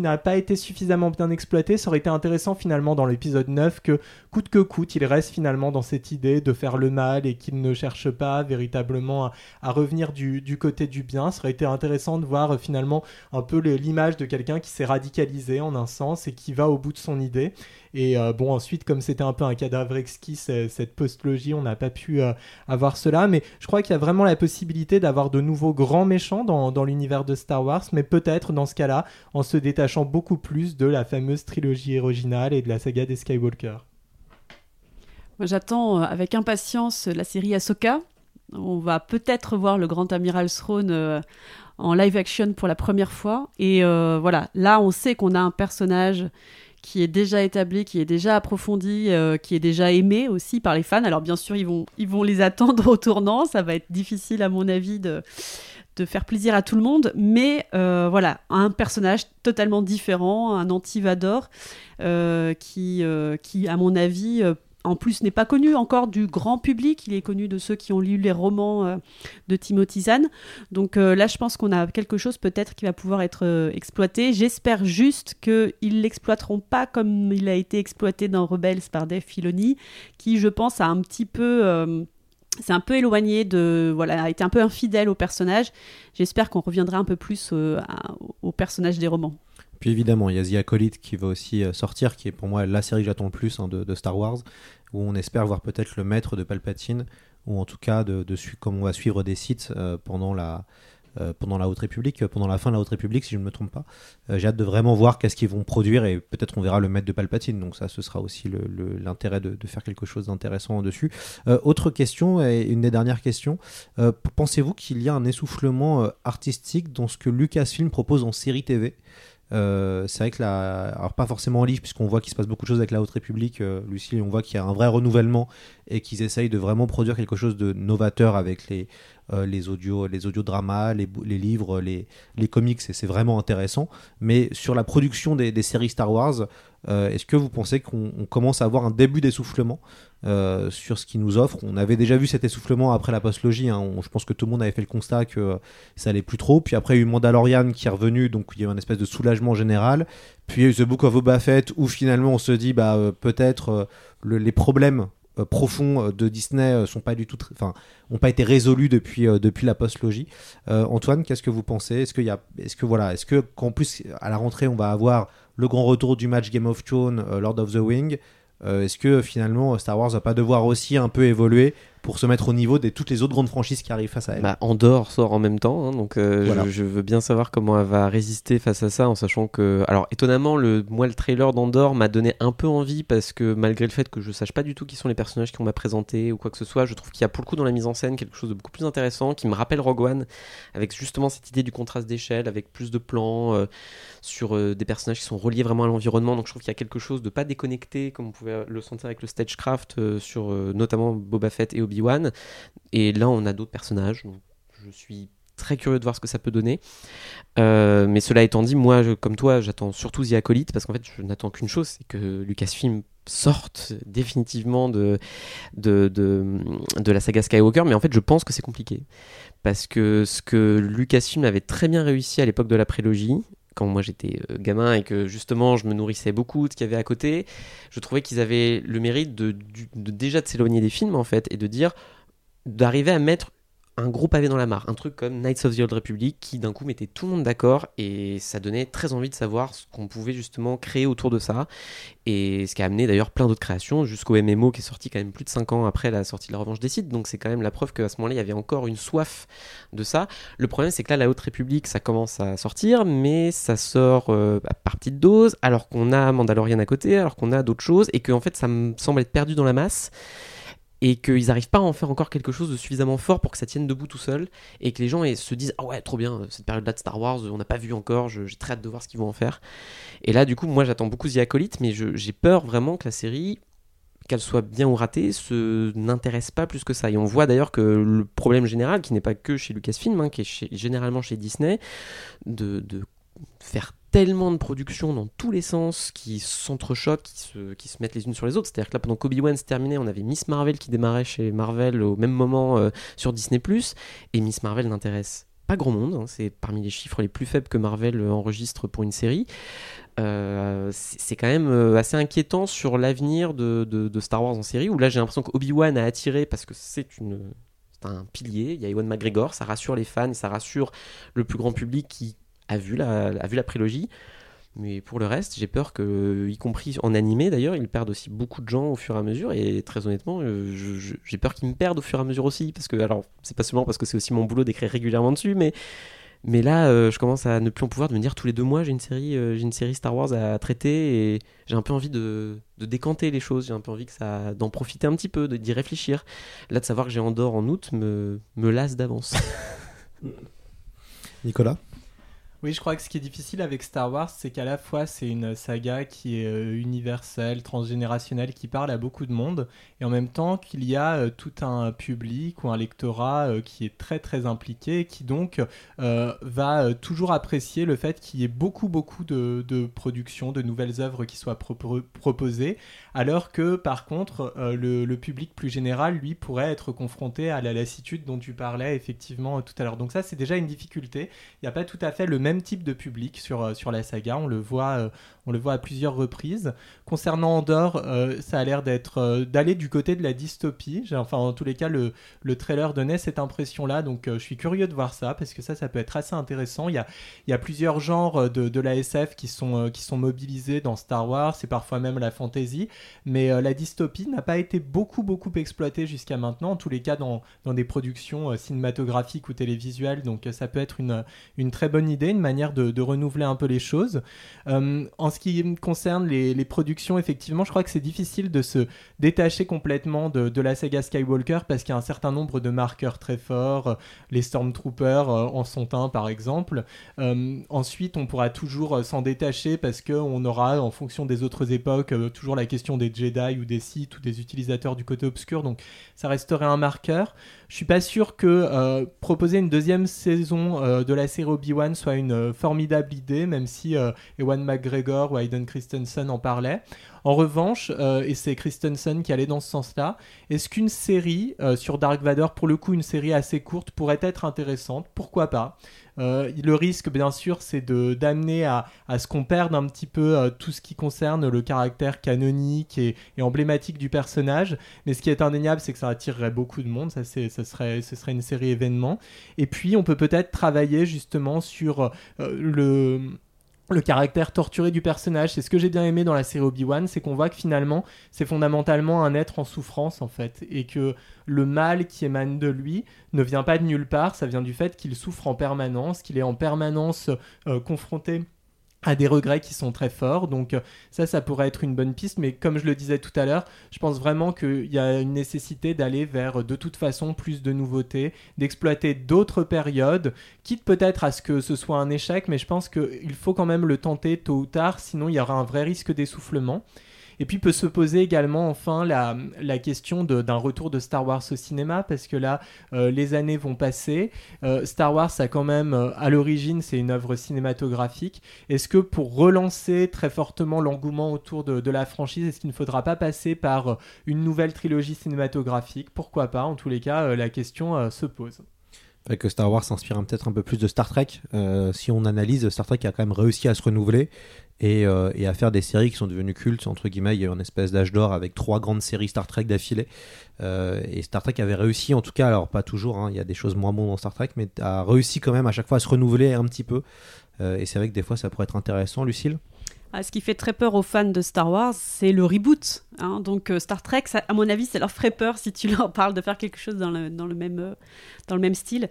n'a pas été suffisamment bien exploité. Ça aurait été intéressant finalement dans l'épisode 9 que coûte que coûte, il reste finalement dans cette idée de faire le mal et qu'il ne cherche pas véritablement à, revenir du, côté du bien. Ça aurait été intéressant de voir euh, finalement un peu l'image de quelqu'un qui s'est radicalisé en un sens et qui va au bout de son idée. Et euh, bon, ensuite, comme c'était un peu un cadavre exquis, cette postlogie, on n'a pas pu euh, avoir cela. Mais je crois qu'il y a vraiment la possibilité d'avoir de nouveaux grands méchants dans, l'univers de Star Wars, mais peut-être dans ce cas-là, en se détachant beaucoup plus de la fameuse trilogie originale et de la saga des Skywalker. J'attends euh, avec impatience la série Ahsoka. On va peut-être voir le grand amiral Throne en live action pour la première fois. Et voilà, là, on sait qu'on a un personnage qui est déjà établi, qui est déjà approfondi, euh, qui est déjà aimé aussi par les fans. Alors bien sûr, ils vont, les attendre au tournant. Ça va être difficile, à mon avis, de, faire plaisir à tout le monde. Mais euh, voilà, un personnage totalement différent, un anti-Vador, euh, qui, qui, à mon avis, en plus n'est pas connu encore du grand public, il est connu de ceux qui ont lu les romans euh, de Timothy Zahn. Donc euh, là, je pense qu'on a quelque chose peut-être qui va pouvoir être euh, exploité. J'espère juste qu'ils l'exploiteront pas comme il a été exploité dans Rebels par Dave Filoni, qui, je pense, a un petit peu... c'est un peu éloigné de voilà a été un peu infidèle au personnage j'espère qu'on reviendra un peu plus au personnage des romans Puis évidemment, il y a The Acolyte qui va aussi sortir, qui est pour moi la série que j'attends le plus hein, de Star Wars, où on espère voir peut-être le maître de Palpatine, ou en tout cas de, comme on va suivre des sites euh, pendant la euh, pendant la Haute République, euh, pendant la fin de la Haute République, si je ne me trompe pas. J'ai hâte de vraiment voir qu'est-ce qu'ils vont produire et peut-être on verra le maître de Palpatine. Donc ça, ce sera aussi l'intérêt de, de faire quelque chose d'intéressant dessus. Autre question et une des dernières questions. Pensez-vous qu'il y a un essoufflement artistique dans ce que Lucasfilm propose en série TV euh, c'est vrai que la... alors pas forcément en livre puisqu'on voit qu'il se passe beaucoup de choses avec la Haute République, euh, Lucie, on voit qu'il y a un vrai renouvellement et qu'ils essayent de vraiment produire quelque chose de novateur avec les, les audios, les audiodramas, les, livres, les, les comics c'est vraiment intéressant. Mais sur la production des, des séries Star Wars, euh, est-ce que vous pensez qu'on on commence à avoir un début d'essoufflement euh, sur ce qu'ils nous offrent? On avait déjà vu cet essoufflement après la postlogie. hein. Je pense que tout le monde avait fait le constat que euh, ça allait plus trop. Puis après, il y a eu Mandalorian qui est revenu, donc il y a eu un espèce de soulagement général. Puis il y a eu The Book of Boba Fett où finalement on se dit bah euh, peut-être euh, le- les problèmes euh, profonds euh, de Disney euh, sont pas du tout, enfin, ont pas été résolus depuis euh, depuis la postlogie. Euh, Antoine, qu'est-ce que vous pensez? Est-ce y a, est-ce que voilà, est-ce que qu'en plus à la rentrée on va avoir le grand retour du match Game of Thrones, euh, Lord of the Wing euh, Est-ce que finalement Star Wars va pas devoir aussi un peu évoluer pour se mettre au niveau de toutes les autres grandes franchises qui arrivent face à elle. Bah, Andorre sort en même temps, hein, donc euh, Voilà. je, je veux bien savoir comment elle va résister face à ça, en sachant que, alors étonnamment, le, moi le trailer d'Andorre m'a donné un peu envie parce que malgré le fait que je sache pas du tout qui sont les personnages qu'on m'a présentés ou quoi que ce soit, je trouve qu'il y a pour le coup dans la mise en scène quelque chose de beaucoup plus intéressant qui me rappelle Rogue One, avec justement cette idée du contraste d'échelle, avec plus de plans euh, sur euh, des personnages qui sont reliés vraiment à l'environnement. Donc je trouve qu'il y a quelque chose de pas déconnecté comme on pouvait le sentir avec le stagecraft euh, sur euh, notamment Boba Fett et Obi-Wan. Et là on a d'autres personnages. Donc je suis très curieux de voir ce que ça peut donner. Mais cela étant dit, moi, comme toi, j'attends surtout The Acolyte parce qu'en fait, je n'attends qu'une chose, c'est que Lucasfilm sorte définitivement de, de, de, de la saga Skywalker. Mais en fait, je pense que c'est compliqué. Parce que ce que Lucasfilm avait très bien réussi à l'époque de la prélogie, quand moi j'étais euh, gamin et que justement je me nourrissais beaucoup de ce qu'il y avait à côté, je trouvais qu'ils avaient le mérite de, déjà de s'éloigner des films en fait et de dire d'arriver à mettre un gros pavé dans la mare, un truc comme Knights of the Old Republic qui d'un coup mettait tout le monde d'accord et ça donnait très envie de savoir ce qu'on pouvait justement créer autour de ça et ce qui a amené d'ailleurs plein d'autres créations jusqu'au MMO qui est sorti quand même plus de 5 ans après la sortie de la Revanche des Sith donc c'est quand même la preuve qu'à ce moment-là il y avait encore une soif de ça. Le problème c'est que là la Haute République ça commence à sortir mais ça sort euh, par petite dose alors qu'on a Mandalorian à côté, alors qu'on a d'autres choses et que en fait ça me semble être perdu dans la masse et qu'ils n'arrivent pas à en faire encore quelque chose de suffisamment fort pour que ça tienne debout tout seul et que les gens se disent ah ouais trop bien cette période là de Star Wars on n'a pas vu encore j'ai très hâte de voir ce qu'ils vont en faire et là du coup moi j'attends beaucoup The Acolyte mais j'ai peur vraiment que la série qu'elle soit bien ou ratée, se n'intéresse pas plus que ça. Et on voit d'ailleurs que le problème général, qui n'est pas que chez Lucasfilm, hein, qui est généralement chez Disney, de faire tellement de productions dans tous les sens qui s'entrechoquent, qui se, qui se mettent les unes sur les autres. C'est-à-dire que là, pendant qu'Obi-Wan se terminait, on avait Miss Marvel qui démarrait chez Marvel au même moment euh, sur Disney+, et Miss Marvel n'intéresse pas grand monde. hein. C'est parmi les chiffres les plus faibles que Marvel euh, enregistre pour une série. Euh, c'est quand même assez inquiétant sur l'avenir de, Star Wars en série, où là j'ai l'impression qu'Obi-Wan a attiré parce que c'est une... un pilier, il y a Ewan McGregor, ça rassure les fans, ça rassure le plus grand public qui a vu la, a vu la prélogie. Mais pour le reste, j'ai peur que, y compris en animé d'ailleurs, ils perdent aussi beaucoup de gens au fur et à mesure. Et très honnêtement, euh, j'ai peur qu'ils me perdent au fur et à mesure aussi. Parce que, alors, c'est pas seulement parce que c'est aussi mon boulot d'écrire régulièrement dessus, mais, mais là, euh, je commence à ne plus en pouvoir de me dire tous les deux mois, j'ai une série, euh, une série Star Wars à traiter et j'ai un peu envie de, de décanter les choses. J'ai un peu envie d'en profiter un petit peu, d'y réfléchir. Là, de savoir que j'ai Andorre en août me, me lasse d'avance. Nicolas? Oui, je crois que ce qui est difficile avec Star Wars, c'est qu'à la fois c'est une saga qui est euh, universelle, transgénérationnelle, qui parle à beaucoup de monde, et en même temps qu'il y a euh, tout un public ou un lectorat euh, qui est très très impliqué, qui donc va toujours apprécier le fait qu'il y ait beaucoup beaucoup de, productions, de nouvelles œuvres qui soient propo- proposées, alors que par contre euh, le, public plus général, lui, pourrait être confronté à la lassitude dont tu parlais effectivement euh, tout à l'heure. Donc ça, c'est déjà une difficulté. Il n'y a pas tout à fait le même type de public sur, euh, la saga. On le voit, on le voit à plusieurs reprises. Concernant Andorre, euh, ça a l'air d'être euh, d'aller du côté de la dystopie. Enfin, en tous les cas, le, le trailer donnait cette impression-là. Donc, euh, je suis curieux de voir ça parce que ça, ça peut être assez intéressant. Il y a, plusieurs genres de, de la SF qui sont, qui sont mobilisés dans Star Wars. C'est parfois même la fantasy. Mais la dystopie n'a pas été beaucoup, beaucoup exploitée jusqu'à maintenant. En tous les cas, dans, des productions cinématographiques ou télévisuelles. Donc, ça peut être une, très bonne idée, une manière de, renouveler un peu les choses. Ce qui concerne les, productions, effectivement, je crois que c'est difficile de se détacher complètement de, la saga Skywalker parce qu'il y a un certain nombre de marqueurs très forts. Les Stormtroopers euh, en sont un, par exemple. Euh, ensuite, on pourra toujours euh, s'en détacher parce qu'on aura, en fonction des autres époques, toujours la question des Jedi ou des Sith ou des utilisateurs du côté obscur. Donc, ça resterait un marqueur. Je suis pas sûr que proposer une deuxième saison de la série Obi-Wan soit une formidable idée, même si Ewan McGregor ou Hayden Christensen en parlaient. En revanche, euh, et c'est Christensen qui allait dans ce sens-là, est-ce qu'une série euh, sur Dark Vador, pour le coup une série assez courte, pourrait être intéressante? Pourquoi pas? Euh, Le risque, bien sûr, c'est de d'amener à, à ce qu'on perde un petit peu tout ce qui concerne le caractère canonique et, emblématique du personnage. Mais ce qui est indéniable, c'est que ça attirerait beaucoup de monde. Ça, c'est, ce, serait, ce serait une série événement. Et puis, on peut peut-être travailler justement sur le le caractère torturé du personnage. C'est ce que j'ai bien aimé dans la série Obi-Wan, c'est qu'on voit que finalement, c'est fondamentalement un être en souffrance en fait, et que le mal qui émane de lui ne vient pas de nulle part, ça vient du fait qu'il souffre en permanence, qu'il est en permanence euh, confronté à des regrets qui sont très forts. Donc euh, ça, ça pourrait être une bonne piste. Mais comme je le disais tout à l'heure, je pense vraiment qu'il y a une nécessité d'aller vers de toute façon plus de nouveautés, d'exploiter d'autres périodes, quitte peut-être à ce que ce soit un échec, mais je pense qu'il faut quand même le tenter tôt ou tard, sinon il y aura un vrai risque d'essoufflement. Et puis peut se poser également enfin la, question d'un retour de Star Wars au cinéma, parce que là, euh, les années vont passer. Euh, Star Wars a quand même, euh, à l'origine, c'est une œuvre cinématographique. Est-ce que pour relancer très fortement l'engouement autour de, la franchise, est-ce qu'il ne faudra pas passer par une nouvelle trilogie cinématographique? Pourquoi pas? En tous les cas, la question se pose que Star Wars s'inspire peut-être un peu plus de Star Trek. Si on analyse, Star Trek a quand même réussi à se renouveler et, euh, et, à faire des séries qui sont devenues cultes. Entre guillemets, il y a eu une espèce d'âge d'or avec trois grandes séries Star Trek d'affilée. Euh, et Star Trek avait réussi, en tout cas, alors pas toujours, hein, il y a des choses moins bonnes dans Star Trek, mais a réussi quand même à chaque fois à se renouveler un petit peu. Euh, et c'est vrai que des fois, ça pourrait être intéressant, Lucille. Ah, ce qui fait très peur aux fans de Star Wars, c'est le reboot. Hein. Donc euh, Star Trek, à mon avis, ça leur ferait peur si tu leur parles de faire quelque chose dans le, euh, même style.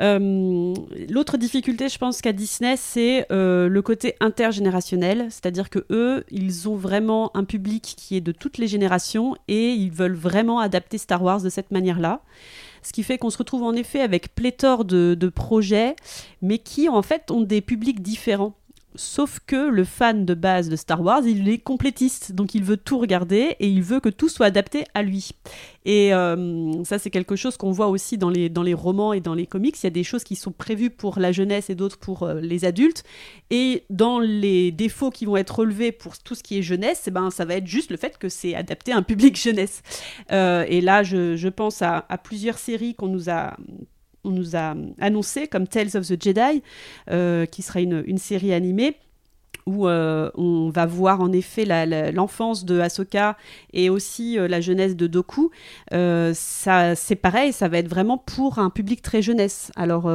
Euh, L'autre difficulté, je pense, qu'à Disney, c'est le côté intergénérationnel. C'est-à-dire que eux, ils ont vraiment un public qui est de toutes les générations et ils veulent vraiment adapter Star Wars de cette manière-là ce qui fait qu'on se retrouve en effet avec pléthore de, projets, mais qui en fait ont des publics différents. Sauf que le fan de base de Star Wars, il est complétiste, donc il veut tout regarder et il veut que tout soit adapté à lui. Et euh, ça, c'est quelque chose qu'on voit aussi dans les, dans les romans et dans les comics. Il y a des choses qui sont prévues pour la jeunesse et d'autres pour euh, les adultes. Et dans les défauts qui vont être relevés pour tout ce qui est jeunesse, eh ben, ça va être juste le fait que c'est adapté à un public jeunesse. Euh, et là, je, pense à plusieurs séries qu'on nous a on nous a annoncé comme Tales of the Jedi, euh, qui sera une, une, série animée où euh, on va voir en effet l'enfance de Ahsoka et aussi euh, la jeunesse de Doku. Ça, c'est pareil, ça va être vraiment pour un public très jeunesse. Alors,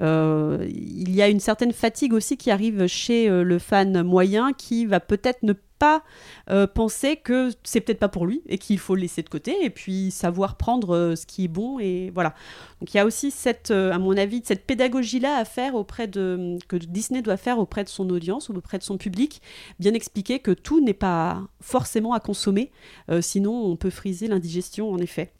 il y a une certaine fatigue aussi qui arrive chez le fan moyen qui va peut-être ne pas euh, penser que c'est peut-être pas pour lui et qu'il faut le laisser de côté et puis savoir prendre euh, ce qui est bon et voilà. Donc il y a aussi cette, euh, à mon avis, cette pédagogie là à faire auprès de que Disney doit faire auprès de son audience ou auprès de son public, bien expliquer que tout n'est pas forcément à consommer, sinon on peut friser l'indigestion en effet.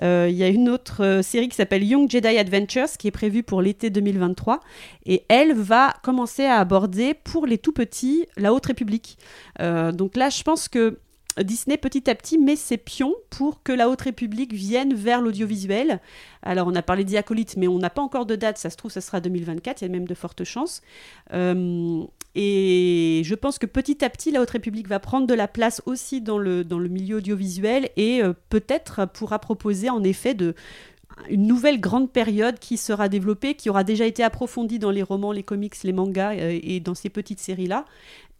Il y a une autre série qui s'appelle Young Jedi Adventures qui est prévue pour l'été 2023 et elle va commencer à aborder pour les tout petits la Haute République. Euh, donc là, je pense que Disney petit à petit met ses pions pour que la Haute République vienne vers l'audiovisuel. Alors on a parlé d'Iacolite, mais on n'a pas encore de date, ça se trouve ça sera 2024, il y a même de fortes chances. Euh, et je pense que petit à petit la Haute République va prendre de la place aussi dans le, milieu audiovisuel et euh, peut-être pourra proposer en effet de, une nouvelle grande période qui sera développée, qui aura déjà été approfondie dans les romans, les comics, les mangas et dans ces petites séries-là,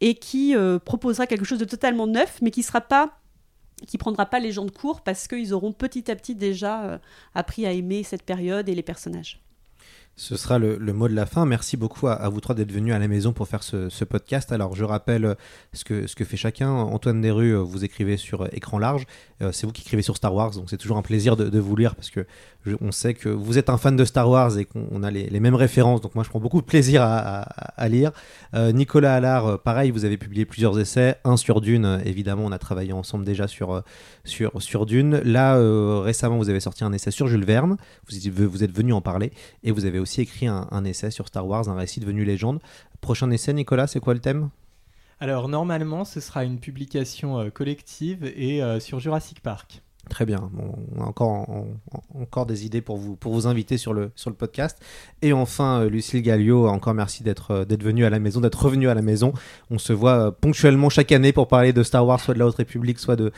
et qui euh, proposera quelque chose de totalement neuf, mais qui sera pas qui prendra pas les gens de cours parce qu'ils auront petit à petit déjà euh, appris à aimer cette période et les personnages. Ce sera le, mot de la fin. Merci beaucoup à, vous trois d'être venus à la maison pour faire ce, podcast. Alors, je rappelle euh, ce que, fait chacun. Antoine Desrues, euh, vous écrivez sur euh, écran large. C'est vous qui écrivez sur Star Wars, donc c'est toujours un plaisir de, vous lire parce que on sait que vous êtes un fan de Star Wars et qu'on a les, mêmes références. Donc, moi, je prends beaucoup de plaisir à, lire. Nicolas Allard, pareil, vous avez publié plusieurs essais. Un sur Dune, évidemment, on a travaillé ensemble déjà sur, sur, sur Dune. Là, récemment, vous avez sorti un essai sur Jules Verne. Vous, vous êtes venu en parler et vous avez aussi écrit un, essai sur Star Wars, un récit devenu légende. Prochain essai, Nicolas, c'est quoi le thème? Alors normalement, ce sera une publication euh, collective et euh, sur Jurassic Park. Très bien. On a encore, encore des idées pour vous, inviter sur le, podcast. Et enfin, euh, Lucille Gallio, encore merci d'être euh, d'être venue à la maison, d'être revenue à la maison. On se voit euh, ponctuellement chaque année pour parler de Star Wars, soit de la Haute République, soit de,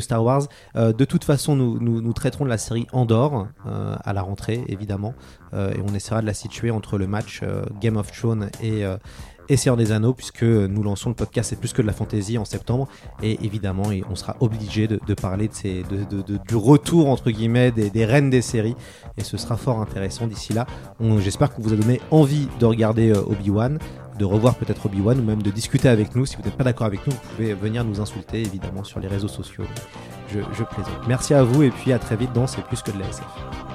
Star Wars. De toute façon, nous, traiterons de la série Andorre à la rentrée, évidemment. Et on essaiera de la situer entre le match Game of Thrones et et Seigneur des Anneaux, puisque nous lançons le podcast C'est plus que de la fantaisie en septembre. Et évidemment, on sera obligé de, parler du retour, entre guillemets, des, des, reines des séries. Et ce sera fort intéressant d'ici là. J'espère qu'on vous a donné envie de regarder euh, Obi-Wan. de revoir peut-être Obi-Wan ou même de discuter avec nous. Si vous n'êtes pas d'accord avec nous, vous pouvez venir nous insulter évidemment sur les réseaux sociaux. Je, je plaisante. Merci à vous et puis à très vite dans C'est plus que de la SF.